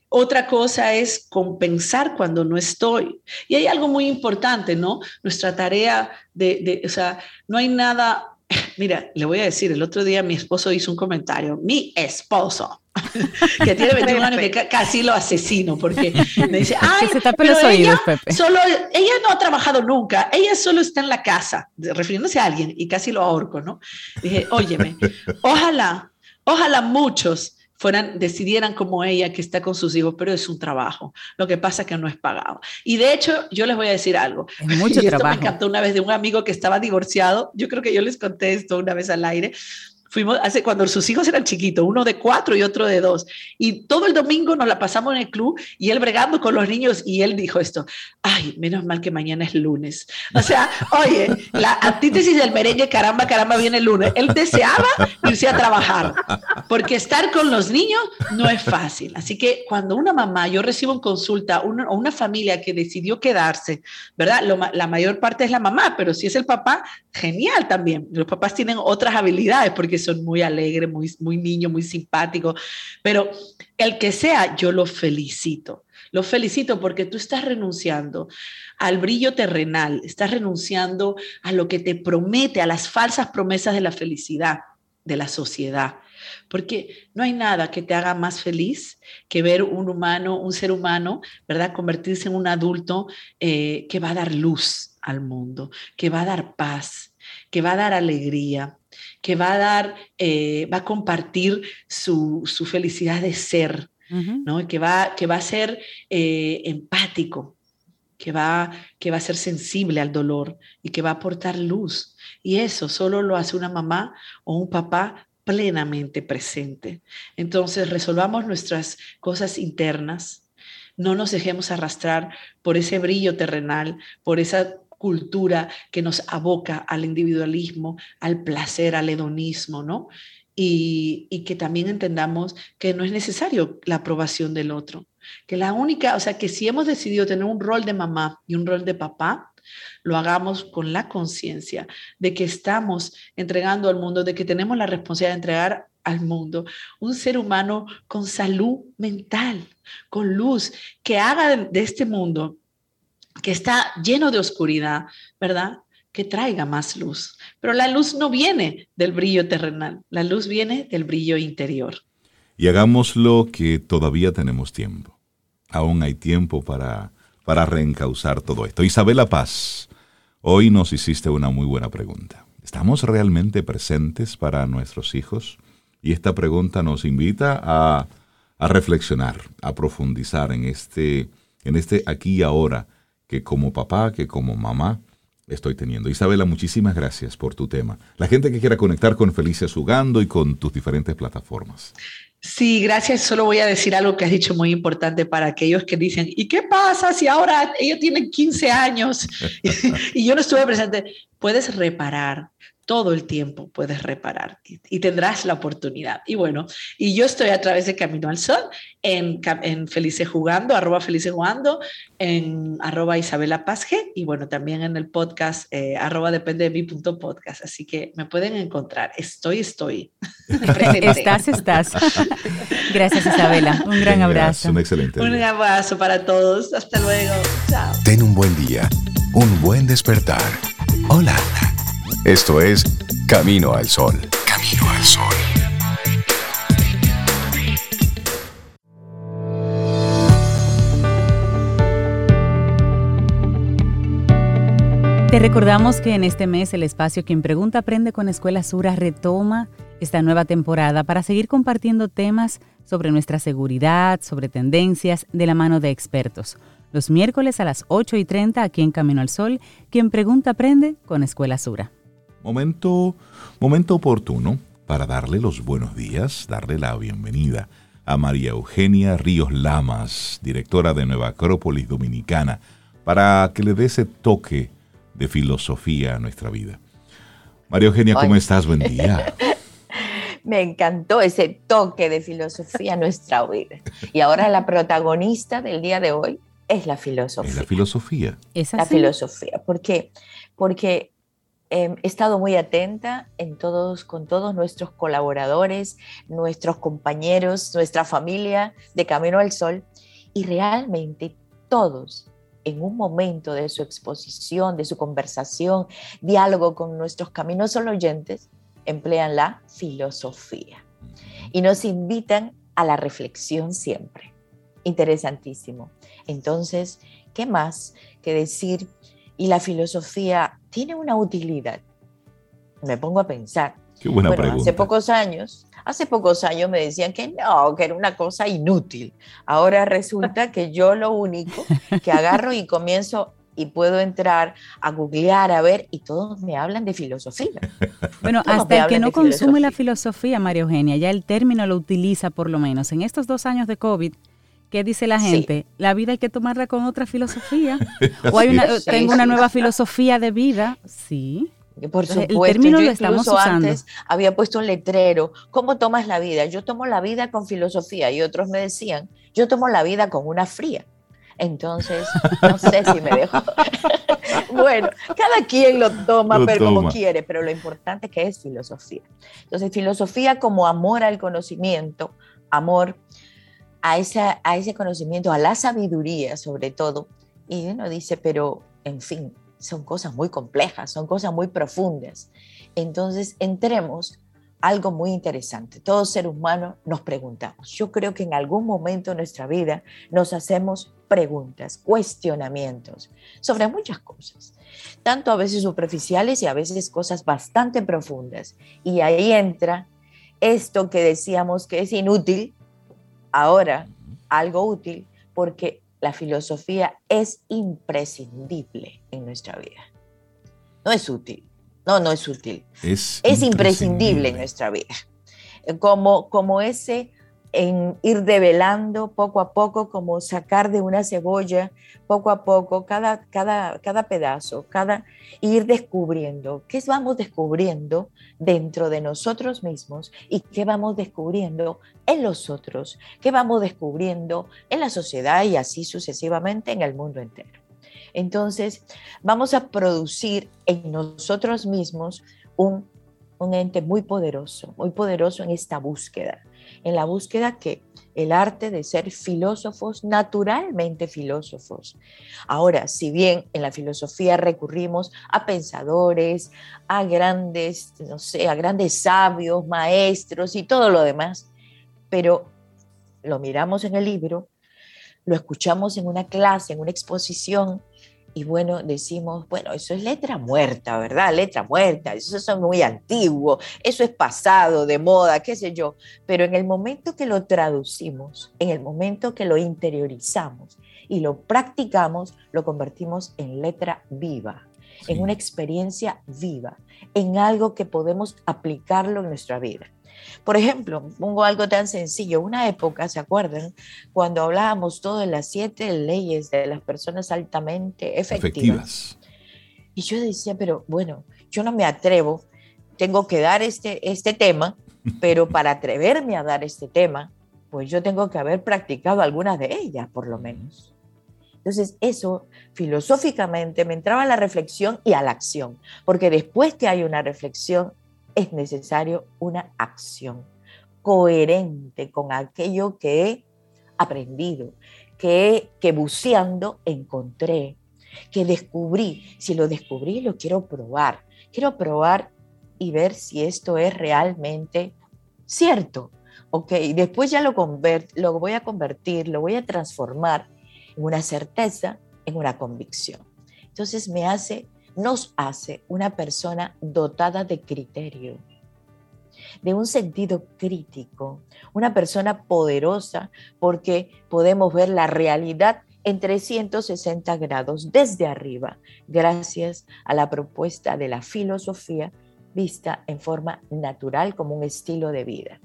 Otra cosa es compensar cuando no estoy. Y hay algo muy importante, ¿no? Nuestra tarea de, de o sea, no hay nada Mira, le voy a decir, el otro día mi esposo hizo un comentario, mi esposo, que tiene 21 años, que casi lo asesino, porque me dice, ay, pero ella, Solo, ella no ha trabajado nunca, ella solo está en la casa, refiriéndose a alguien, y casi lo ahorco, ¿no? Dije, óyeme, ojalá, ojalá muchos fueran, decidieran como ella que está con sus hijos, pero es un trabajo. Lo que pasa es que no es pagado. Y de hecho, yo les voy a decir algo. Es mucho y esto me encantó una vez de un amigo que estaba divorciado. Yo creo que yo les conté esto una vez al aire. Fuimos hace cuando sus hijos eran chiquitos, uno de cuatro y otro de dos. Y todo el domingo nos la pasamos en el club y él bregando con los niños y él dijo esto, ay, menos mal que mañana es lunes. O sea, oye, la antítesis del merengue, caramba, caramba, viene el lunes. Él deseaba irse a trabajar porque estar con los niños no es fácil. Así que cuando una mamá, yo recibo en consulta o una, una, familia que decidió quedarse, ¿verdad? Lo, la mayor parte es la mamá, pero si es el papá, genial también. Los papás tienen otras habilidades porque son muy alegres, muy, muy niño, muy simpático, pero el que sea, yo lo felicito. Lo felicito porque tú estás renunciando al brillo terrenal, estás renunciando a lo que te promete, a las falsas promesas de la felicidad de la sociedad. Porque no hay nada que te haga más feliz que ver un humano, un ser humano, ¿verdad? Convertirse en un adulto eh, que va a dar luz al mundo, que va a dar paz, que va a dar alegría, que va a dar, eh, va a compartir su, felicidad de ser, ¿no? que, va, que va a ser eh, empático, que va, que va a ser sensible al dolor y que va a aportar luz. Y eso solo lo hace una mamá o un papá plenamente presente. Entonces, resolvamos nuestras cosas internas, no nos dejemos arrastrar por ese brillo terrenal, por esa cultura que nos aboca al individualismo, al placer, al hedonismo, ¿no? Y, que también entendamos que no es necesario la aprobación del otro, que la única, o sea, que si hemos decidido tener un rol de mamá y un rol de papá, lo hagamos con la conciencia de que estamos entregando al mundo, de que tenemos la responsabilidad de entregar al mundo un ser humano con salud mental, con luz, que haga de este mundo que está lleno de oscuridad, ¿verdad? Que traiga más luz. Pero la luz no viene del brillo terrenal, la luz viene del brillo interior. Y hagámoslo que todavía tenemos tiempo. Aún hay tiempo para, para reencauzar todo esto. Isabela Paz, hoy nos hiciste una muy buena pregunta. ¿Estamos realmente presentes para nuestros hijos? Y esta pregunta nos invita a, a reflexionar, a profundizar en este, en este aquí y ahora que como papá, que como mamá estoy teniendo. Isabela, muchísimas gracias por tu tema. La gente que quiera conectar con Felicia Sugando y con tus diferentes plataformas. Sí, gracias. Solo voy a decir algo que has dicho muy importante para aquellos que dicen, ¿y qué pasa si ahora ellos tienen 15 años y yo no estuve presente? Puedes reparar todo el tiempo puedes reparar y, tendrás la oportunidad. Y bueno, y yo estoy a través de Camino al Sol, en, en Felice Jugando, arroba Felice Jugando, en arroba Isabela Pazge y bueno, también en el podcast eh, arroba depende de mi punto podcast. Así que me pueden encontrar. Estoy, estoy. estás, estás. Gracias Isabela. Un gran abrazo. Un excelente. Un abrazo para todos. Hasta luego. Chao. Ten un buen día, un buen despertar. Hola. Esto es Camino al Sol. Camino al Sol. Te recordamos que en este mes el espacio Quien Pregunta Aprende con Escuela Sura retoma esta nueva temporada para seguir compartiendo temas sobre nuestra seguridad, sobre tendencias, de la mano de expertos. Los miércoles a las 8 y 30 aquí en Camino al Sol, Quien Pregunta Aprende con Escuela Sura. Momento, momento oportuno para darle los buenos días, darle la bienvenida a María Eugenia Ríos Lamas, directora de Nueva Acrópolis Dominicana, para que le dé ese toque de filosofía a nuestra vida. María Eugenia, ¿cómo estás? Buen día. Me encantó ese toque de filosofía a nuestra vida. Y ahora la protagonista del día de hoy es la filosofía. Es la filosofía. ¿Es La filosofía. ¿Por qué? Porque Em, he estado muy atenta en todos, con todos nuestros colaboradores, nuestros compañeros, nuestra familia de Camino al Sol y realmente todos en un momento de su exposición, de su conversación, diálogo con nuestros caminos solo oyentes, emplean la filosofía y nos invitan a la reflexión siempre. Interesantísimo. Entonces, ¿qué más que decir y la filosofía tiene una utilidad. Me pongo a pensar. Qué buena pregunta. Hace pocos años, hace pocos años me decían que no, que era una cosa inútil. Ahora resulta que yo lo único que agarro y comienzo y puedo entrar a googlear, a ver, y todos me hablan de filosofía. Bueno, hasta el que no consume la filosofía, María Eugenia, ya el término lo utiliza por lo menos. En estos dos años de COVID, ¿Qué dice la gente? La vida hay que tomarla con otra filosofía. o hay una, tengo una nueva filosofía de vida. Sí. Por supuesto, el término lo estamos usando. antes había puesto un letrero, ¿cómo tomas la vida? Yo tomo la vida con filosofía y otros me decían, yo tomo la vida con una fría. Entonces, no sé si me dejo. bueno, cada quien lo toma, pero como quiere, pero lo importante es que es filosofía. Entonces, filosofía como amor al conocimiento, amor a, esa, a ese conocimiento, a la sabiduría sobre todo. Y uno dice, pero en fin, son cosas muy complejas, son cosas muy profundas. Entonces, entremos algo muy interesante. Todo ser humano nos preguntamos. Yo creo que en algún momento de nuestra vida nos hacemos preguntas, cuestionamientos sobre muchas cosas, tanto a veces superficiales y a veces cosas bastante profundas. Y ahí entra esto que decíamos que es inútil, ahora algo útil porque la filosofía es imprescindible en nuestra vida. No es útil, no, no es útil. Es, es imprescindible en nuestra vida. Como, como ese en ir develando poco a poco, como sacar de una cebolla poco a poco, cada, cada, cada pedazo, cada ir descubriendo qué vamos descubriendo dentro de nosotros mismos y qué vamos descubriendo en los otros, qué vamos descubriendo en la sociedad y así sucesivamente en el mundo entero. Entonces, vamos a producir en nosotros mismos un, un ente muy poderoso, muy poderoso en esta búsqueda en la búsqueda que el arte de ser filósofos, naturalmente filósofos. Ahora, si bien en la filosofía recurrimos a pensadores, a grandes, no sé, a grandes sabios, maestros y todo lo demás, pero lo miramos en el libro, lo escuchamos en una clase, en una exposición, y bueno, decimos, bueno, eso es letra muerta, ¿verdad? Letra muerta, eso es muy antiguo, eso es pasado, de moda, qué sé yo. Pero en el momento que lo traducimos, en el momento que lo interiorizamos y lo practicamos, lo convertimos en letra viva, en una experiencia viva, en algo que podemos aplicarlo en nuestra vida. Por ejemplo, pongo algo tan sencillo. Una época, ¿se acuerdan? Cuando hablábamos todo de las siete leyes de las personas altamente efectivas. Y yo decía, pero bueno, yo no me atrevo tengo que dar este, este tema, pero para atreverme a dar este tema, pues yo tengo que haber practicado algunas de ellas, por lo menos. Entonces, eso filosóficamente me entraba a la reflexión y a la acción, porque después que hay una reflexión, es necesario una acción coherente con aquello que he aprendido, que, que buceando encontré, que descubrí. Si lo descubrí, lo quiero probar. Quiero probar y ver si esto es realmente cierto. Ok, después ya lo, lo voy a convertir, lo voy a transformar en una certeza, en una convicción. Entonces me hace, nos hace una persona dotada de criterio, de un sentido crítico, una persona poderosa porque podemos ver la realidad en 360 grados desde arriba, gracias a la propuesta de la filosofía vista en forma natural como un estilo de vida.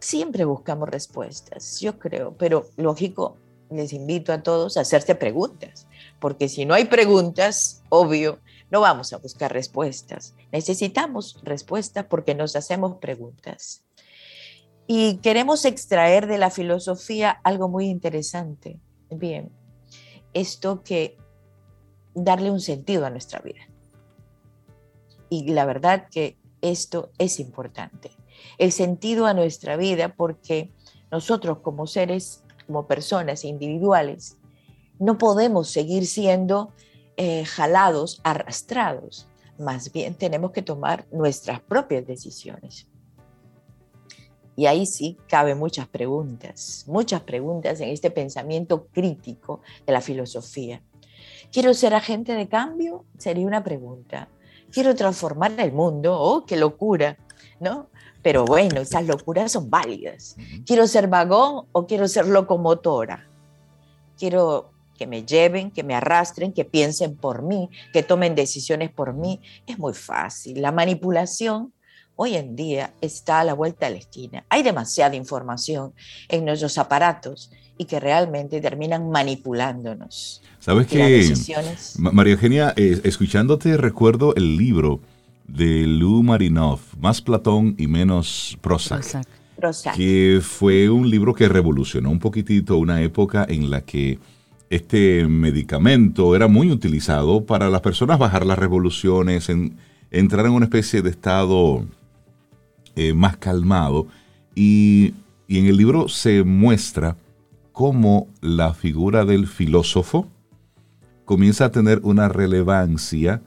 Siempre buscamos respuestas, yo creo, pero lógico, les invito a todos a hacerse preguntas, porque si no hay preguntas, obvio, no vamos a buscar respuestas. Necesitamos respuestas porque nos hacemos preguntas. Y queremos extraer de la filosofía algo muy interesante. Bien, esto que darle un sentido a nuestra vida. Y la verdad que esto es importante. El sentido a nuestra vida porque nosotros como seres, como personas individuales, no podemos seguir siendo eh, jalados, arrastrados. Más bien tenemos que tomar nuestras propias decisiones. Y ahí sí caben muchas preguntas, muchas preguntas en este pensamiento crítico de la filosofía. ¿Quiero ser agente de cambio? Sería una pregunta. ¿Quiero transformar el mundo? ¡Oh, qué locura! ¿No? Pero bueno, esas locuras son válidas. ¿Quiero ser vagón o quiero ser locomotora? Quiero que me lleven, que me arrastren, que piensen por mí, que tomen decisiones por mí. Es muy fácil. La manipulación hoy en día está a la vuelta de la esquina. Hay demasiada información en nuestros aparatos y que realmente terminan manipulándonos. ¿Sabes qué? María Eugenia, eh, escuchándote recuerdo el libro de Lou Marinov, Más Platón y menos Prozac. Prozac. Que fue un libro que revolucionó un poquitito una época en la que este medicamento era muy utilizado para las personas bajar las revoluciones, entrar en una especie de estado eh, más calmado. Y, en el libro se muestra cómo la figura del filósofo comienza a tener una relevancia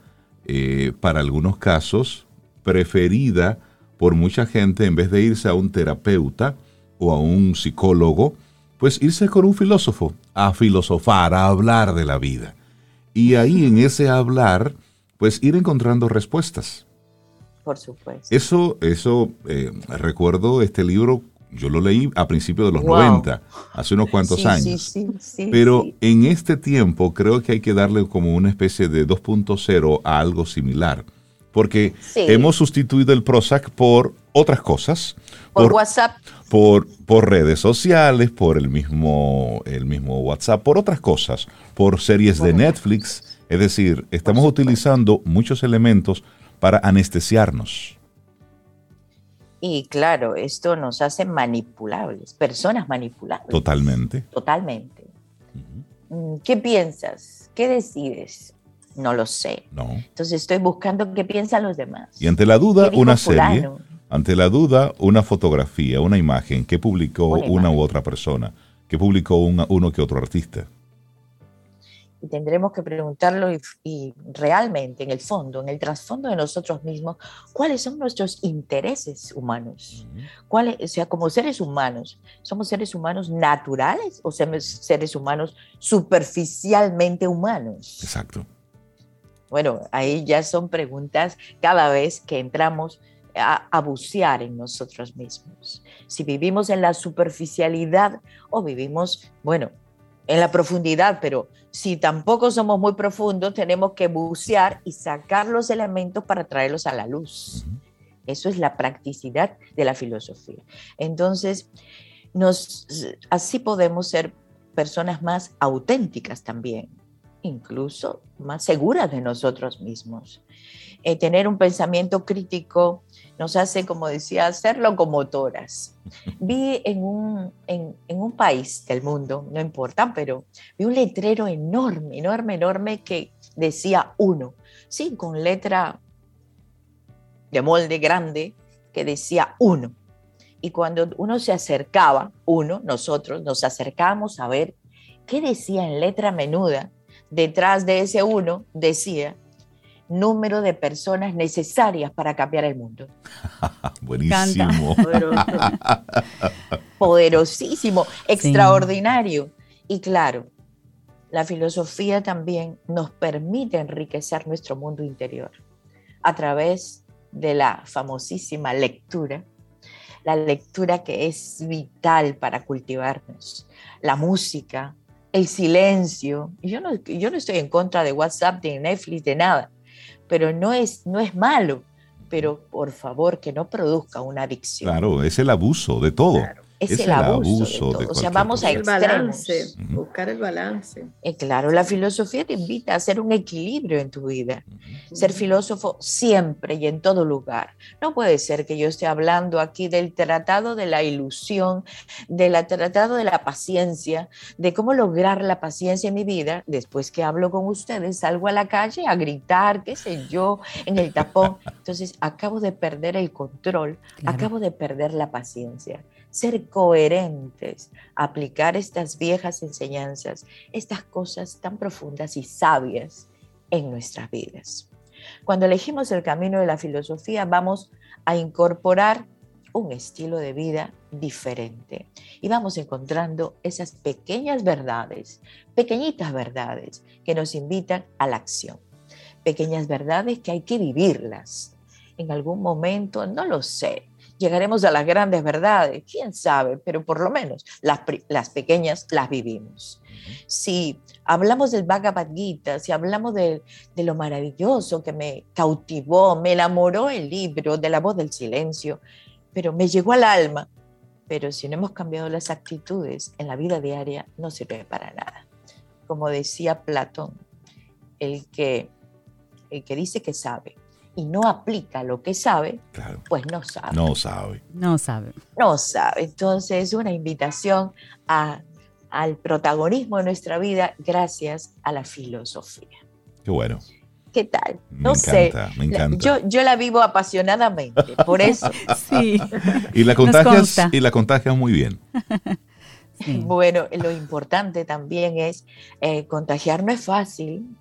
eh, para algunos casos preferida por mucha gente en vez de irse a un terapeuta o a un psicólogo pues irse con un filósofo a filosofar, a hablar de la vida. Y ahí en ese hablar, pues ir encontrando respuestas. Por supuesto. Eso, eso, eh, recuerdo este libro, yo lo leí a principios de los 90, hace unos cuantos años. Sí, sí, Pero en este tiempo creo que hay que darle como una especie de 2.0 a algo similar. Porque hemos sustituido el Prozac por otras cosas. Por, WhatsApp. Por, por, redes sociales, por el mismo, el mismo WhatsApp, por otras cosas, por series de Netflix. Es decir, estamos utilizando muchos elementos para anestesiarnos. Y claro, esto nos hace manipulables, personas manipulables. Totalmente. Totalmente. Mm, ¿Qué piensas? ¿Qué decides? No lo sé. No. Entonces estoy buscando qué piensan los demás. Y ante la duda, una serie. Ante la duda, una fotografía, una imagen que publicó una, u otra persona, que publicó uno que otro artista. Y tendremos que preguntarlo y, realmente, en el fondo, en el trasfondo de nosotros mismos, cuáles son nuestros intereses humanos. ¿Cuáles, o sea, como seres humanos, ¿somos seres humanos naturales o somos seres humanos superficialmente humanos? Exacto. Bueno, ahí ya son preguntas cada vez que entramos a, bucear en nosotros mismos. Si vivimos en la superficialidad o vivimos, bueno, en la profundidad, pero si tampoco somos muy profundos, tenemos que bucear y sacar los elementos para traerlos a la luz. Eso es la practicidad de la filosofía. Entonces, nos, así podemos ser personas más auténticas también, incluso más seguras de nosotros mismos. Eh, tener un pensamiento crítico nos hace, como decía, ser locomotoras. Vi en un, en, un país del mundo, no importa, pero vi un letrero enorme, enorme, enorme que decía uno, sí, con letra de molde grande que decía uno. Y cuando uno se acercaba, uno, nosotros nos acercábamos a ver qué decía en letra menuda. Detrás de ese uno decía número de personas necesarias para cambiar el mundo. Buenísimo. Poderosísimo, extraordinario. Y claro, la filosofía también nos permite enriquecer nuestro mundo interior a través de la famosísima lectura, la lectura que es vital para cultivarnos, la música, el silencio. Yo no, yo no estoy en contra de WhatsApp, de Netflix, de nada, pero no es, no es malo, pero por favor que no produzca una adicción. Claro, es el abuso de todo es, el, abuso. De o sea, vamos a el balance, buscar el balance. Eh, claro, la filosofía te invita a hacer un equilibrio en tu vida. Ser filósofo siempre y en todo lugar. No puede ser que yo esté hablando aquí del tratado de la ilusión, del tratado de la paciencia, de cómo lograr la paciencia en mi vida. Después que hablo con ustedes, salgo a la calle a gritar, qué sé yo, en el tapón. Entonces, acabo de perder el control, acabo de perder la paciencia ser coherentes, aplicar estas viejas enseñanzas, estas cosas tan profundas y sabias en nuestras vidas. Cuando elegimos el camino de la filosofía, vamos a incorporar un estilo de vida diferente y vamos encontrando esas pequeñas verdades, pequeñitas verdades que nos invitan a la acción, pequeñas verdades que hay que vivirlas. En algún momento, no lo sé, llegaremos a las grandes verdades, quién sabe, pero por lo menos las, las pequeñas las vivimos. Si hablamos del Bhagavad Gita, si hablamos de, de, lo maravilloso que me cautivó, me enamoró el libro de la voz del silencio, pero me llegó al alma, pero si no hemos cambiado las actitudes en la vida diaria, no sirve para nada. Como decía Platón, el que, el que dice que sabe y no aplica lo que sabe, pues no sabe. No sabe. No sabe. No sabe. Entonces, es una invitación a, al protagonismo de nuestra vida gracias a la filosofía. Qué bueno. ¿Qué tal? No sé. Me encanta. Yo, yo la vivo apasionadamente, por eso. sí. Y la contagias, y la contagias muy bien. Bueno, lo importante también es eh, contagiar no es fácil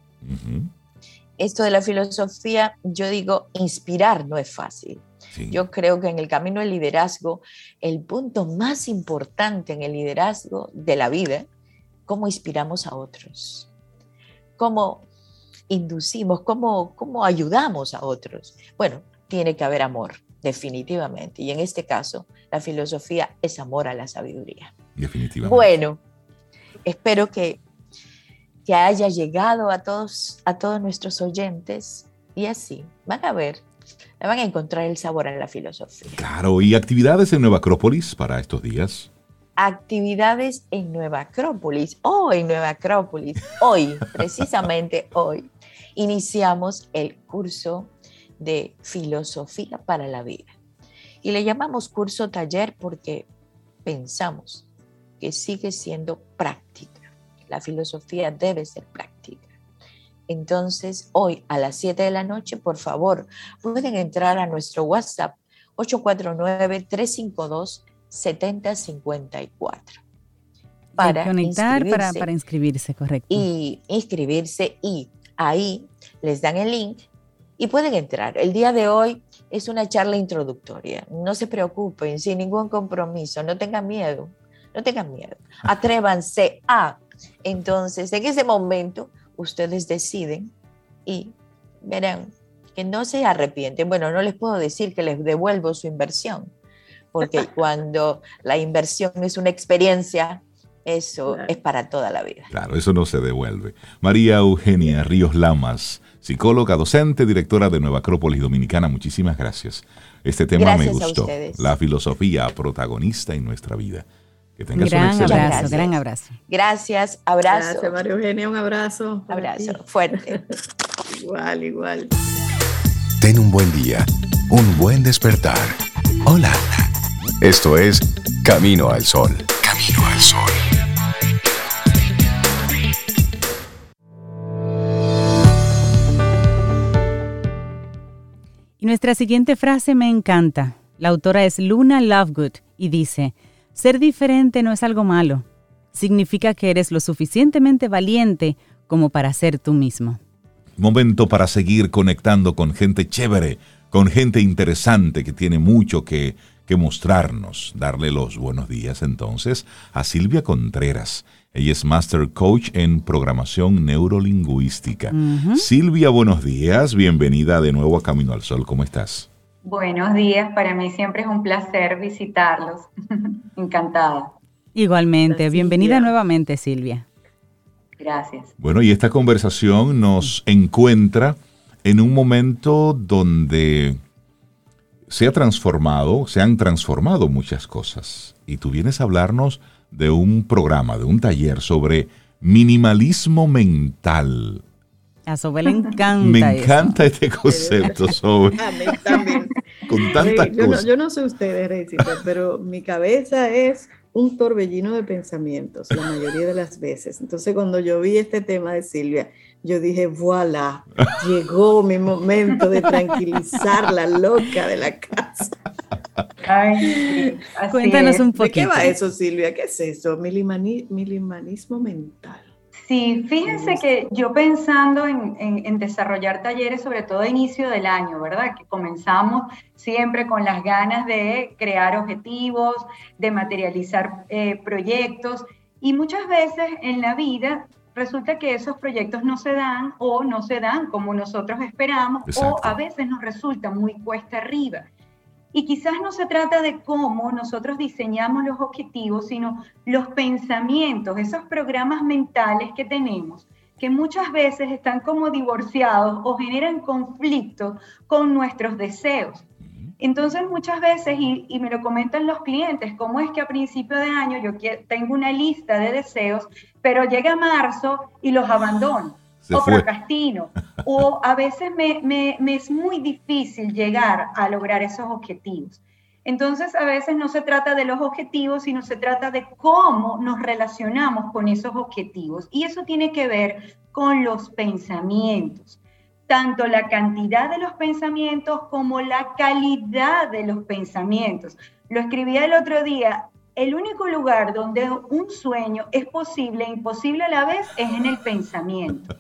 esto de la filosofía, yo digo, inspirar no es fácil. Yo creo que en el camino del liderazgo, el punto más importante en el liderazgo de la vida, cómo inspiramos a otros, cómo inducimos, cómo, cómo ayudamos a otros. Bueno, tiene que haber amor, definitivamente. Y en este caso, la filosofía es amor a la sabiduría. Definitivamente. Bueno, espero que que haya llegado a todos, a todos nuestros oyentes y así van a ver, van a encontrar el sabor en la filosofía. Claro, ¿y actividades en Nueva Acrópolis para estos días? Actividades en Nueva Acrópolis, hoy en Nueva Acrópolis, hoy, precisamente hoy, iniciamos el curso de filosofía para la vida. Y le llamamos curso taller porque pensamos que sigue siendo práctico la filosofía debe ser práctica. Entonces, hoy a las 7 de la noche, por favor, pueden entrar a nuestro WhatsApp 849-352-7054. Para conectar, para, para inscribirse, correcto. Y inscribirse y ahí les dan el link y pueden entrar. El día de hoy es una charla introductoria. No se preocupen, sin ningún compromiso, no tengan miedo, no tengan miedo. Atrévanse a entonces, en ese momento, ustedes deciden y verán que no se arrepienten. Bueno, no les puedo decir que les devuelvo su inversión, porque cuando la inversión es una experiencia, eso es para toda la vida. Claro, eso no se devuelve. María Eugenia Ríos Lamas, psicóloga, docente, directora de Nueva Acrópolis Dominicana, muchísimas gracias. Este tema me gustó. La filosofía protagonista en nuestra vida. Que tengas gran un abrazo, gran abrazo. Gracias, abrazo. Gracias, María Eugenia, un abrazo. Abrazo, fuerte. igual, igual. Ten un buen día, un buen despertar. Hola. Esto es Camino al Sol. Camino al Sol. Y nuestra siguiente frase me encanta. La autora es Luna Lovegood y dice, ser diferente no es algo malo. Significa que eres lo suficientemente valiente como para ser tú mismo. Momento para seguir conectando con gente chévere, con gente interesante que tiene mucho que, que mostrarnos. Darle los buenos días entonces a Silvia Contreras. Ella es Master Coach en Programación Neurolingüística. Silvia, buenos días. Bienvenida de nuevo a Camino al Sol. ¿Cómo estás? Buenos días. Para mí siempre es un placer visitarlos. Encantada. Igualmente. Bienvenida nuevamente, Silvia. Gracias. Bueno, y esta conversación nos encuentra en un momento donde se ha transformado, se han transformado muchas cosas. Y tú vienes a hablarnos de un programa, de un taller sobre minimalismo mental. A Sobe le encanta. Me encanta este concepto, Sobe. A mí también. Con tantas yo cosas. No, yo no sé ustedes, Reycito, pero mi cabeza es un torbellino de pensamientos la mayoría de las veces. Entonces, cuando yo vi este tema de Silvia, yo dije, voilà, llegó mi momento de tranquilizar la loca de la casa. Cuéntanos un poquito. ¿De qué va eso, Silvia? ¿Qué es eso? Minimalismo mental. Sí, fíjense que yo pensando en, desarrollar talleres, sobre todo a inicio del año, ¿verdad? Que comenzamos siempre con las ganas de crear objetivos, de materializar eh, proyectos y muchas veces en la vida resulta que esos proyectos no se dan o no se dan como nosotros esperamos o a veces nos resulta muy cuesta arriba. Y quizás no se trata de cómo nosotros diseñamos los objetivos, sino los pensamientos, esos programas mentales que tenemos, que muchas veces están como divorciados o generan conflicto con nuestros deseos. Entonces muchas veces, y, me lo comentan los clientes, cómo es que a principio de año yo tengo una lista de deseos, pero llega marzo y los abandono o procrastino, o a veces me, es muy difícil llegar a lograr esos objetivos. Entonces, a veces no se trata de los objetivos, sino se trata de cómo nos relacionamos con esos objetivos. Y eso tiene que ver con los pensamientos. Tanto la cantidad de los pensamientos como la calidad de los pensamientos. Lo escribí el otro día. El único lugar donde un sueño es posible e imposible a la vez es en el pensamiento.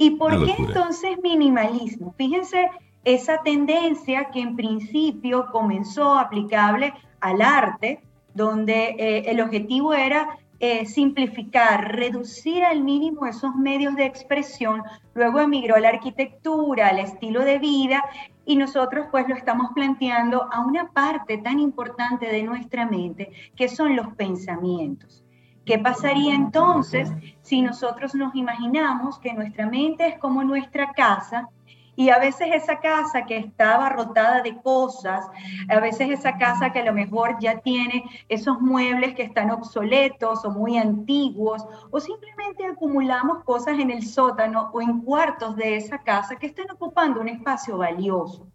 ¿Y por qué entonces minimalismo? Fíjense esa tendencia que en principio comenzó aplicable al arte, donde eh, el objetivo era eh, simplificar, reducir al mínimo esos medios de expresión, luego emigró a la arquitectura, al estilo de vida, y nosotros pues lo estamos planteando a una parte tan importante de nuestra mente, que son los pensamientos. ¿Qué pasaría entonces si nosotros nos imaginamos que nuestra mente es como nuestra casa y a veces esa casa que está abarrotada de cosas, a veces esa casa que a lo mejor ya tiene esos muebles que están obsoletos o muy antiguos, o simplemente acumulamos cosas en el sótano o en cuartos de esa casa que están ocupando un espacio valioso.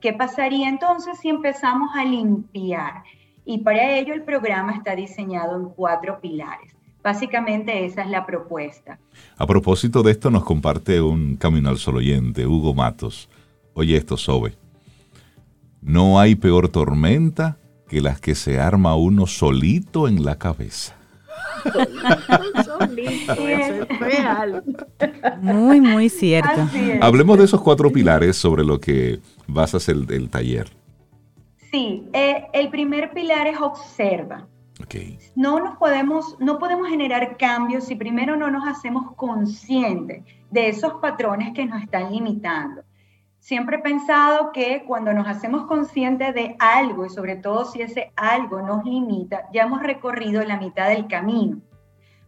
¿Qué pasaría entonces si empezamos a limpiar? Y para ello el programa está diseñado en cuatro pilares. Básicamente esa es la propuesta. A propósito de esto nos comparte un Camino al Sol oyente, Hugo Matos. Oye esto, Sobe. No hay peor tormenta que las que se arma uno solito en la cabeza. Muy, muy cierto. Hablemos de esos cuatro pilares sobre lo que basas el, el taller. Sí, eh, el primer pilar es observa. No nos podemos, no podemos generar cambios si primero no nos hacemos conscientes de esos patrones que nos están limitando. Siempre he pensado que cuando nos hacemos conscientes de algo y sobre todo si ese algo nos limita, ya hemos recorrido la mitad del camino.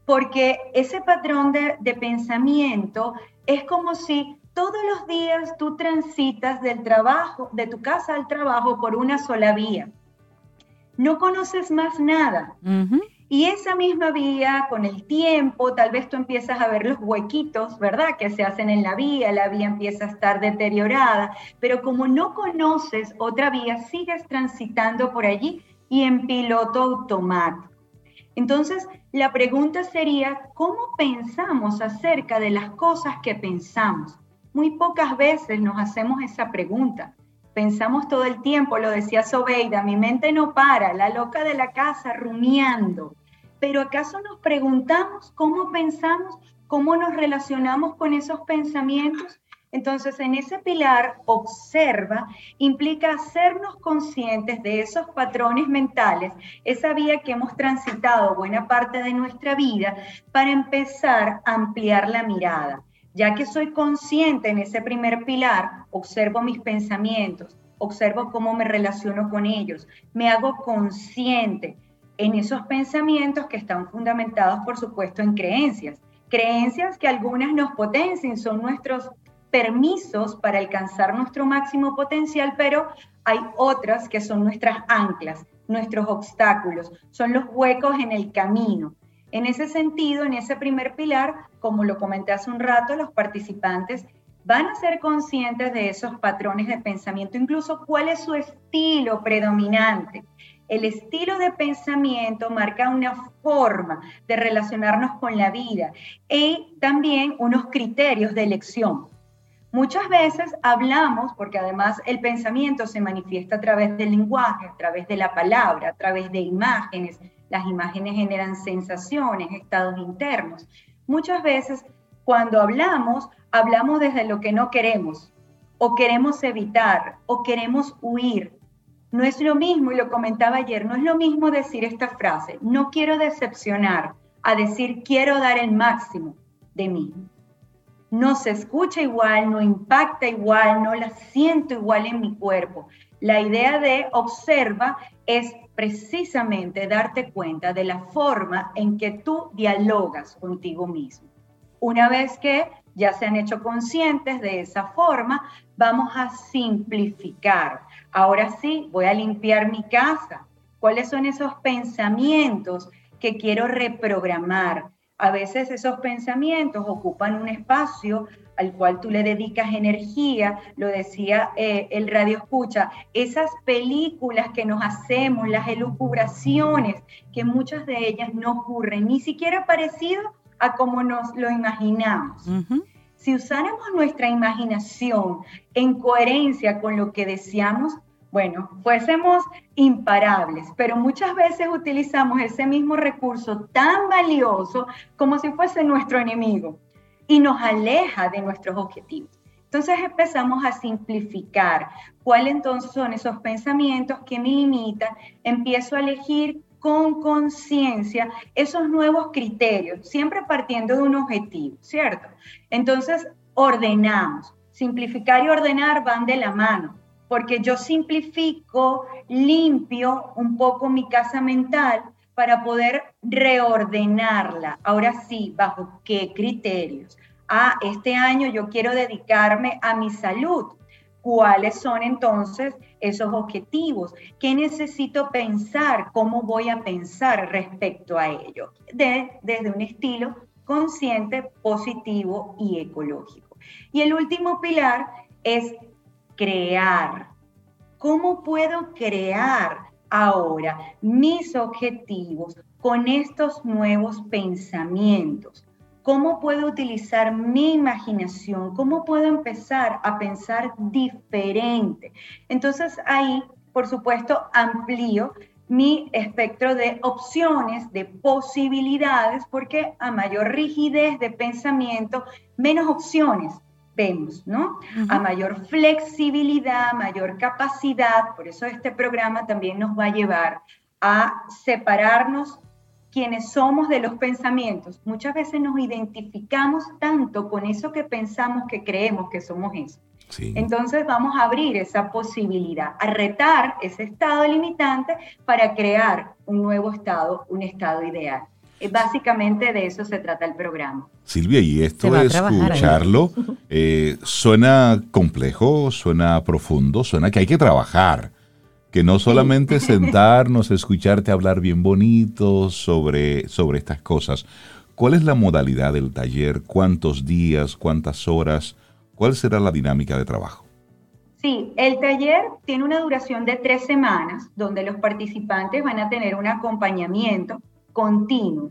Porque ese patrón de, de pensamiento es como si todos los días tú transitas del trabajo, de tu casa al trabajo por una sola vía. No conoces más nada. Y esa misma vía, con el tiempo, tal vez tú empiezas a ver los huequitos, ¿verdad? Que se hacen en la vía, la vía empieza a estar deteriorada, pero como no conoces otra vía, sigues transitando por allí y en piloto automático. Entonces, la pregunta sería, ¿cómo pensamos acerca de las cosas que pensamos? Muy pocas veces nos hacemos esa pregunta. Pensamos todo el tiempo, lo decía Sobeida, mi mente no para, la loca de la casa rumiando. Pero ¿acaso nos preguntamos cómo pensamos, cómo nos relacionamos con esos pensamientos? Entonces, en ese pilar, observa, implica hacernos conscientes de esos patrones mentales, esa vía que hemos transitado buena parte de nuestra vida, para empezar a ampliar la mirada. Ya que soy consciente en ese primer pilar, observo mis pensamientos, observo cómo me relaciono con ellos, me hago consciente, en esos pensamientos que están fundamentados, por supuesto, en creencias. Creencias que algunas nos potencian, son nuestros permisos para alcanzar nuestro máximo potencial, pero hay otras que son nuestras anclas, nuestros obstáculos, son los huecos en el camino. En ese sentido, en ese primer pilar, como lo comenté hace un rato, los participantes van a ser conscientes de esos patrones de pensamiento, incluso cuál es su estilo predominante. El estilo de pensamiento marca una forma de relacionarnos con la vida y también unos criterios de elección. Muchas veces hablamos, porque además el pensamiento se manifiesta a través del lenguaje, a través de la palabra, a través de imágenes. Las imágenes generan sensaciones, estados internos. Muchas veces cuando hablamos, hablamos desde lo que no queremos, o queremos evitar, o queremos huir, no es lo mismo, y lo comentaba ayer, no es lo mismo decir esta frase, no quiero decepcionar, a decir quiero dar el máximo de mí. No se escucha igual, no impacta igual, no la siento igual en mi cuerpo. La idea de observa es precisamente darte cuenta de la forma en que tú dialogas contigo mismo. Una vez que ya se han hecho conscientes de esa forma, vamos a simplificar. Ahora sí, voy a limpiar mi casa. ¿Cuáles son esos pensamientos que quiero reprogramar? A veces esos pensamientos ocupan un espacio al cual tú le dedicas energía, lo decía eh, el radio escucha, esas películas que nos hacemos, las elucubraciones, que muchas de ellas no ocurren, ni siquiera parecido a como nos lo imaginamos. Si usáramos nuestra imaginación en coherencia con lo que deseamos, bueno, fuésemos imparables, pero muchas veces utilizamos ese mismo recurso tan valioso como si fuese nuestro enemigo y nos aleja de nuestros objetivos. Entonces empezamos a simplificar cuáles entonces son esos pensamientos que me limitan, empiezo a elegir con conciencia esos nuevos criterios, siempre partiendo de un objetivo, ¿cierto? Entonces, ordenamos. Simplificar y ordenar van de la mano, porque yo simplifico, limpio un poco mi casa mental para poder reordenarla. Ahora sí, ¿bajo qué criterios? Ah, este año yo quiero dedicarme a mi salud cuáles son entonces esos objetivos, qué necesito pensar, cómo voy a pensar respecto a ello, desde un estilo consciente, positivo y ecológico. Y el último pilar es crear. ¿Cómo puedo crear ahora mis objetivos con estos nuevos pensamientos? ¿Cómo puedo utilizar mi imaginación? ¿Cómo puedo empezar a pensar diferente? Entonces ahí, por supuesto, amplío mi espectro de opciones, de posibilidades, porque a mayor rigidez de pensamiento, menos opciones vemos, ¿no? A mayor flexibilidad, mayor capacidad, por eso este programa también nos va a llevar a separarnos quienes somos de los pensamientos. Muchas veces nos identificamos tanto con eso que pensamos que creemos que somos eso. Entonces vamos a abrir esa posibilidad, a retar ese estado limitante para crear un nuevo estado, un estado ideal. Básicamente de eso se trata el programa. Silvia, y esto de escucharlo eh, suena complejo, suena profundo, suena que hay que trabajar que no solamente sentarnos, escucharte hablar bien bonito sobre, sobre estas cosas. ¿Cuál es la modalidad del taller? ¿Cuántos días? ¿Cuántas horas? ¿Cuál será la dinámica de trabajo? Sí, el taller tiene una duración de tres semanas, donde los participantes van a tener un acompañamiento continuo.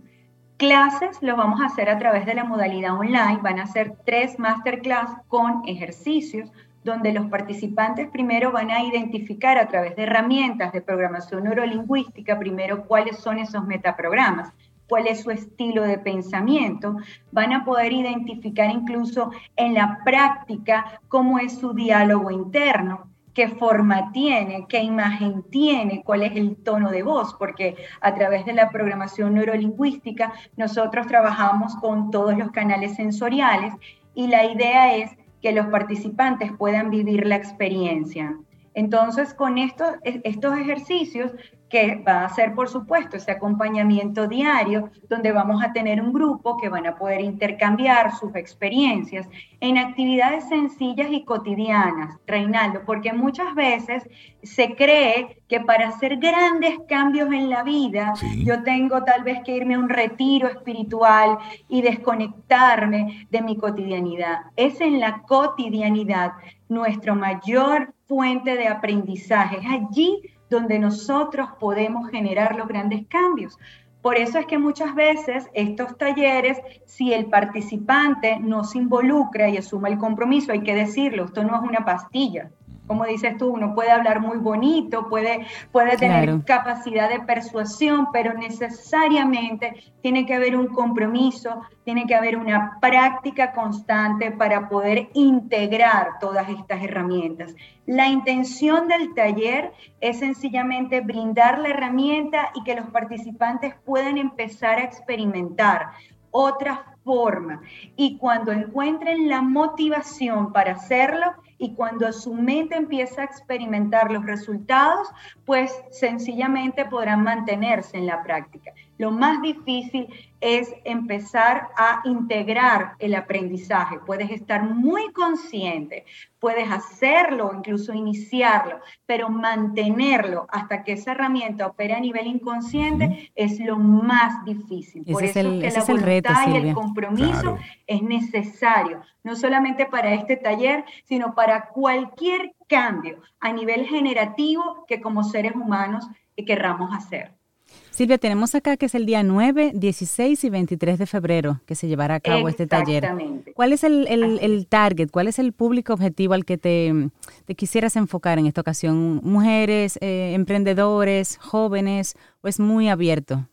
Clases los vamos a hacer a través de la modalidad online, van a ser tres masterclass con ejercicios, donde los participantes primero van a identificar a través de herramientas de programación neurolingüística, primero cuáles son esos metaprogramas cuál es su estilo de pensamiento, van a poder identificar incluso en la práctica cómo es su diálogo interno, qué forma tiene, qué imagen tiene, cuál es el tono de voz, porque a través de la programación neurolingüística nosotros trabajamos con todos los canales sensoriales y la idea es que los participantes puedan vivir la experiencia. Entonces, con estos, estos ejercicios que va a ser, por supuesto, ese acompañamiento diario, donde vamos a tener un grupo que van a poder intercambiar sus experiencias en actividades sencillas y cotidianas, Reinaldo, porque muchas veces se cree que para hacer grandes cambios en la vida, yo tengo tal vez que irme a un retiro espiritual y desconectarme de mi cotidianidad. Es en la cotidianidad nuestro mayor fuente de aprendizaje. Es allí donde nosotros podemos generar los grandes cambios. Por eso es que muchas veces estos talleres, si el participante no se involucra y asuma el compromiso, hay que decirlo, esto no es una pastilla, como dices tú, uno puede hablar muy bonito, puede, puede tener capacidad de persuasión, pero necesariamente tiene que haber un compromiso, tiene que haber una práctica constante para poder integrar todas estas herramientas. La intención del taller es sencillamente brindar la herramienta y que los participantes puedan empezar a experimentar otras forma. Y cuando encuentren la motivación para hacerlo y cuando su mente empieza a experimentar los resultados, pues sencillamente podrán mantenerse en la práctica. Lo más difícil es empezar a integrar el aprendizaje. Puedes estar muy consciente, puedes hacerlo, incluso iniciarlo, pero mantenerlo hasta que esa herramienta opere a nivel inconsciente es lo más difícil. Por eso es, que la voluntad y el compromiso es necesario, no solamente para este taller, sino para cualquier cambio a nivel generativo que como seres humanos querramos hacer. Silvia, tenemos acá que es el día 9, 16 y 23 de febrero que se llevará a cabo este taller. ¿Cuál es el, target, cuál es el público objetivo al que te, quisieras enfocar en esta ocasión? ¿Mujeres, eh, emprendedores, jóvenes o es muy abierto?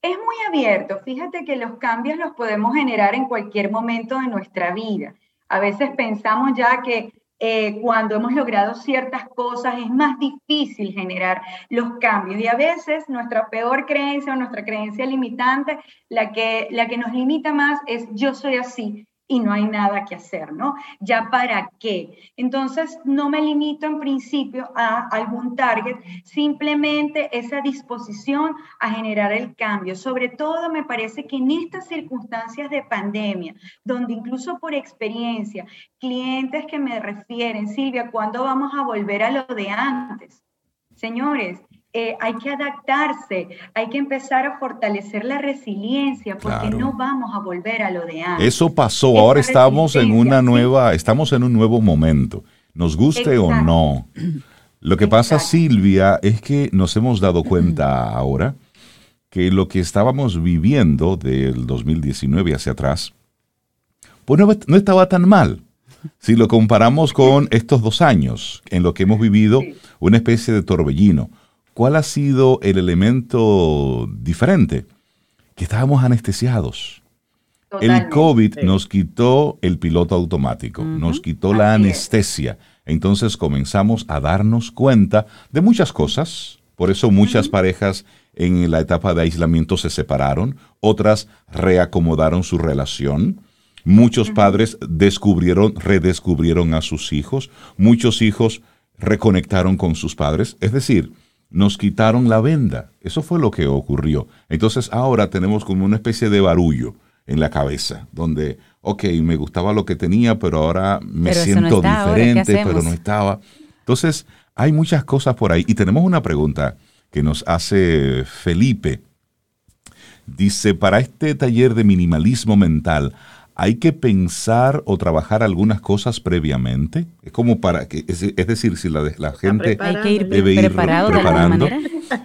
Es muy abierto. Fíjate que los cambios los podemos generar en cualquier momento de nuestra vida. A veces pensamos ya que eh, cuando hemos logrado ciertas cosas es más difícil generar los cambios. Y a veces nuestra peor creencia o nuestra creencia limitante, la que, la que nos limita más es yo soy así y no hay nada que hacer, ¿no? Ya para qué. Entonces, no me limito en principio a algún target, simplemente esa disposición a generar el cambio. Sobre todo, me parece que en estas circunstancias de pandemia, donde incluso por experiencia, clientes que me refieren, Silvia, ¿cuándo vamos a volver a lo de antes? Señores, eh, hay que adaptarse, hay que empezar a fortalecer la resiliencia porque no vamos a volver a lo de antes. Eso pasó, ahora estamos en una nueva, estamos en un nuevo momento, nos guste o no. Lo que pasa, Silvia, es que nos hemos dado cuenta ahora que lo que estábamos viviendo del 2019 hacia atrás, pues no, no estaba tan mal. Si lo comparamos con estos dos años en lo que hemos vivido una especie de torbellino ¿Cuál ha sido el elemento diferente? Que estábamos anestesiados. El COVID nos quitó el piloto automático, nos quitó la anestesia. Entonces comenzamos a darnos cuenta de muchas cosas. Por eso muchas parejas en la etapa de aislamiento se separaron, otras reacomodaron su relación. Muchos padres descubrieron, redescubrieron a sus hijos. Muchos hijos reconectaron con sus padres. Es decir, nos quitaron la venda. Eso fue lo que ocurrió. Entonces ahora tenemos como una especie de barullo en la cabeza, donde, ok, me gustaba lo que tenía, pero ahora me siento diferente, pero no estaba. Entonces, hay muchas cosas por ahí. Y tenemos una pregunta que nos hace Felipe. Dice, para este taller de minimalismo mental, ¿hay que pensar o trabajar algunas cosas previamente? Es como para que, es, decir, si la, la gente debe ir preparando.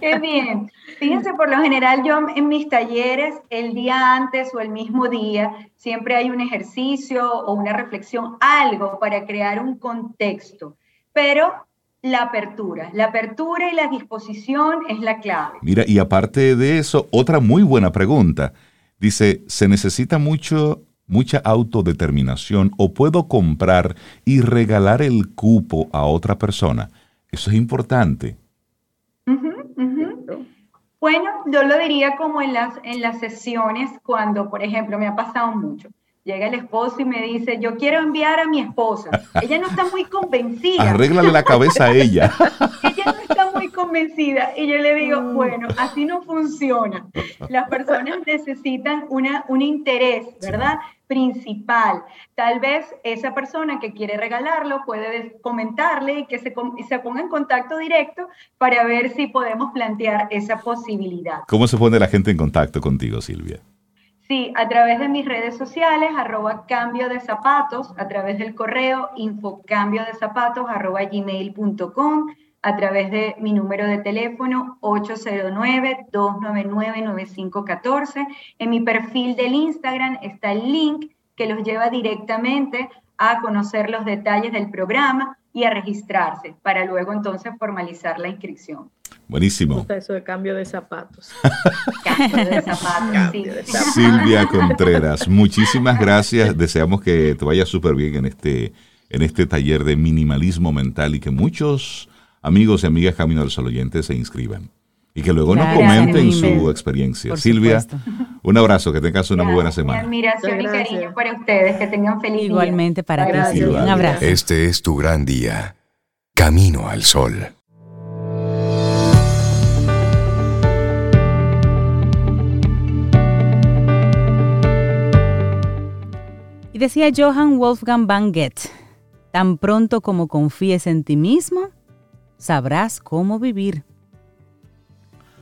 Qué bien. Fíjense, por lo general yo en mis talleres, el día antes o el mismo día, siempre hay un ejercicio o una reflexión, algo para crear un contexto. Pero la apertura. La apertura y la disposición es la clave. Mira, y aparte de eso, otra muy buena pregunta. Dice, ¿se necesita mucho, mucha autodeterminación o puedo comprar y regalar el cupo a otra persona? Eso es importante. Bueno, yo lo diría como en las, en las sesiones cuando, por ejemplo, me ha pasado mucho Llega el esposo y me dice, yo quiero enviar a mi esposa. Ella no está muy convencida. Arréglale la cabeza a ella. ella no está muy convencida. Y yo le digo, bueno, así no funciona. Las personas necesitan una, un interés, ¿verdad? Principal. Tal vez esa persona que quiere regalarlo puede comentarle y que se, se ponga en contacto directo para ver si podemos plantear esa posibilidad. ¿Cómo se pone la gente en contacto contigo, Silvia? Sí, a través de mis redes sociales, arroba cambio de zapatos, a través del correo infocambio de zapatos, arroba gmail.com, a través de mi número de teléfono 809-299-9514. En mi perfil del Instagram está el link que los lleva directamente a conocer los detalles del programa y a registrarse para luego entonces formalizar la inscripción. Buenísimo. Eso de cambio de zapatos. cambio de zapatos, Silvia Contreras, muchísimas gracias. Deseamos que te vaya súper bien en este, en este taller de minimalismo mental y que muchos amigos y amigas Camino al Sol oyentes se inscriban. Y que luego nos comenten su experiencia. Silvia, un abrazo, que tengas una muy buena semana. admiración y cariño para ustedes, que tengan feliz Igualmente para ti, Un abrazo. Este es tu gran día. Camino al Sol. Y decía Johann Wolfgang van Goethe, tan pronto como confíes en ti mismo, sabrás cómo vivir.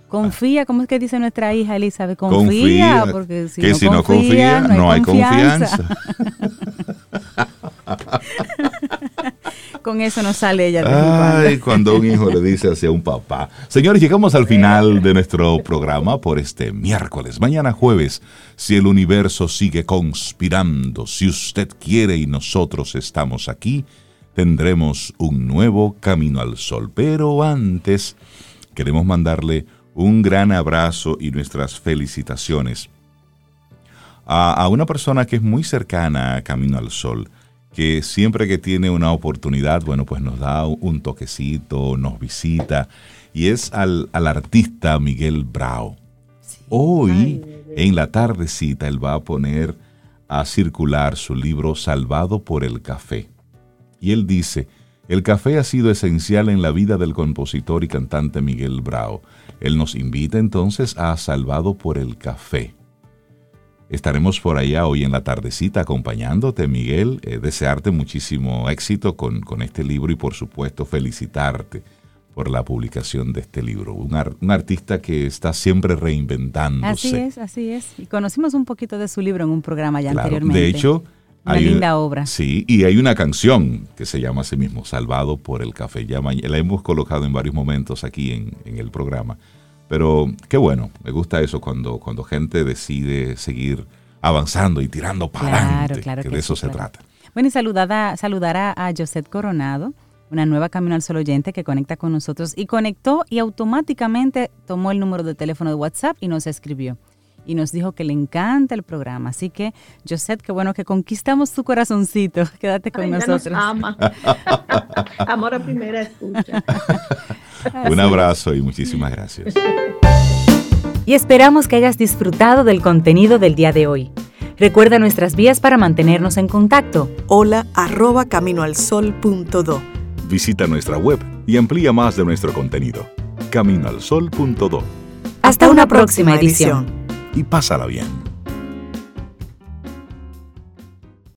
Confía, ¿cómo es que dice nuestra hija Elizabeth? Confía, porque si, no, si no confía, no hay, confianza. Con eso no sale ella. Ay, cuando un hijo le dice hacia un papá. Señores, llegamos al final de nuestro programa por este miércoles. Mañana jueves, si el universo sigue conspirando, si usted quiere y nosotros estamos aquí, tendremos un nuevo camino al sol. Pero antes, queremos mandarle un gran abrazo y nuestras felicitaciones a, a una persona que es muy cercana a Camino al Sol que siempre que tiene una oportunidad, bueno, pues nos da un toquecito, nos visita, y es al, artista Miguel Brau. Hoy, en la tardecita, él va a poner a circular su libro Salvado por el Café. Y él dice, el café ha sido esencial en la vida del compositor y cantante Miguel Brau. Él nos invita entonces a Salvado por el Café. Estaremos por allá hoy en la tardecita acompañándote, Miguel. Eh, desearte muchísimo éxito con, con, este libro y por supuesto felicitarte por la publicación de este libro. Un, un, artista que está siempre reinventándose. Así es, así es. Y conocimos un poquito de su libro en un programa ya anteriormente. De hecho, una hay linda obra. Sí, y hay una canción que se llama así mismo, Salvado por el Café. Ya la hemos colocado en varios momentos aquí en, en el programa. Pero qué bueno, me gusta eso cuando, cuando gente decide seguir avanzando y tirando para adelante, que, de eso se trata. Bueno, y saludada, saludar a, a Josette Coronado, una nueva Camino al Sol oyente que conecta con nosotros y conectó y automáticamente tomó el número de teléfono de WhatsApp y nos escribió. Y nos dijo que le encanta el programa. Así que, Josette, qué bueno que conquistamos tu corazoncito. Quédate con nosotros. ama. Amor a primera escucha. Un abrazo y muchísimas gracias. Y esperamos que hayas disfrutado del contenido del día de hoy. Recuerda nuestras vías para mantenernos en contacto. Hola arroba caminoalsol.do. Visita nuestra web y amplía más de nuestro contenido. Caminoalsol.do. Hasta, una, próxima, edición y pásala bien.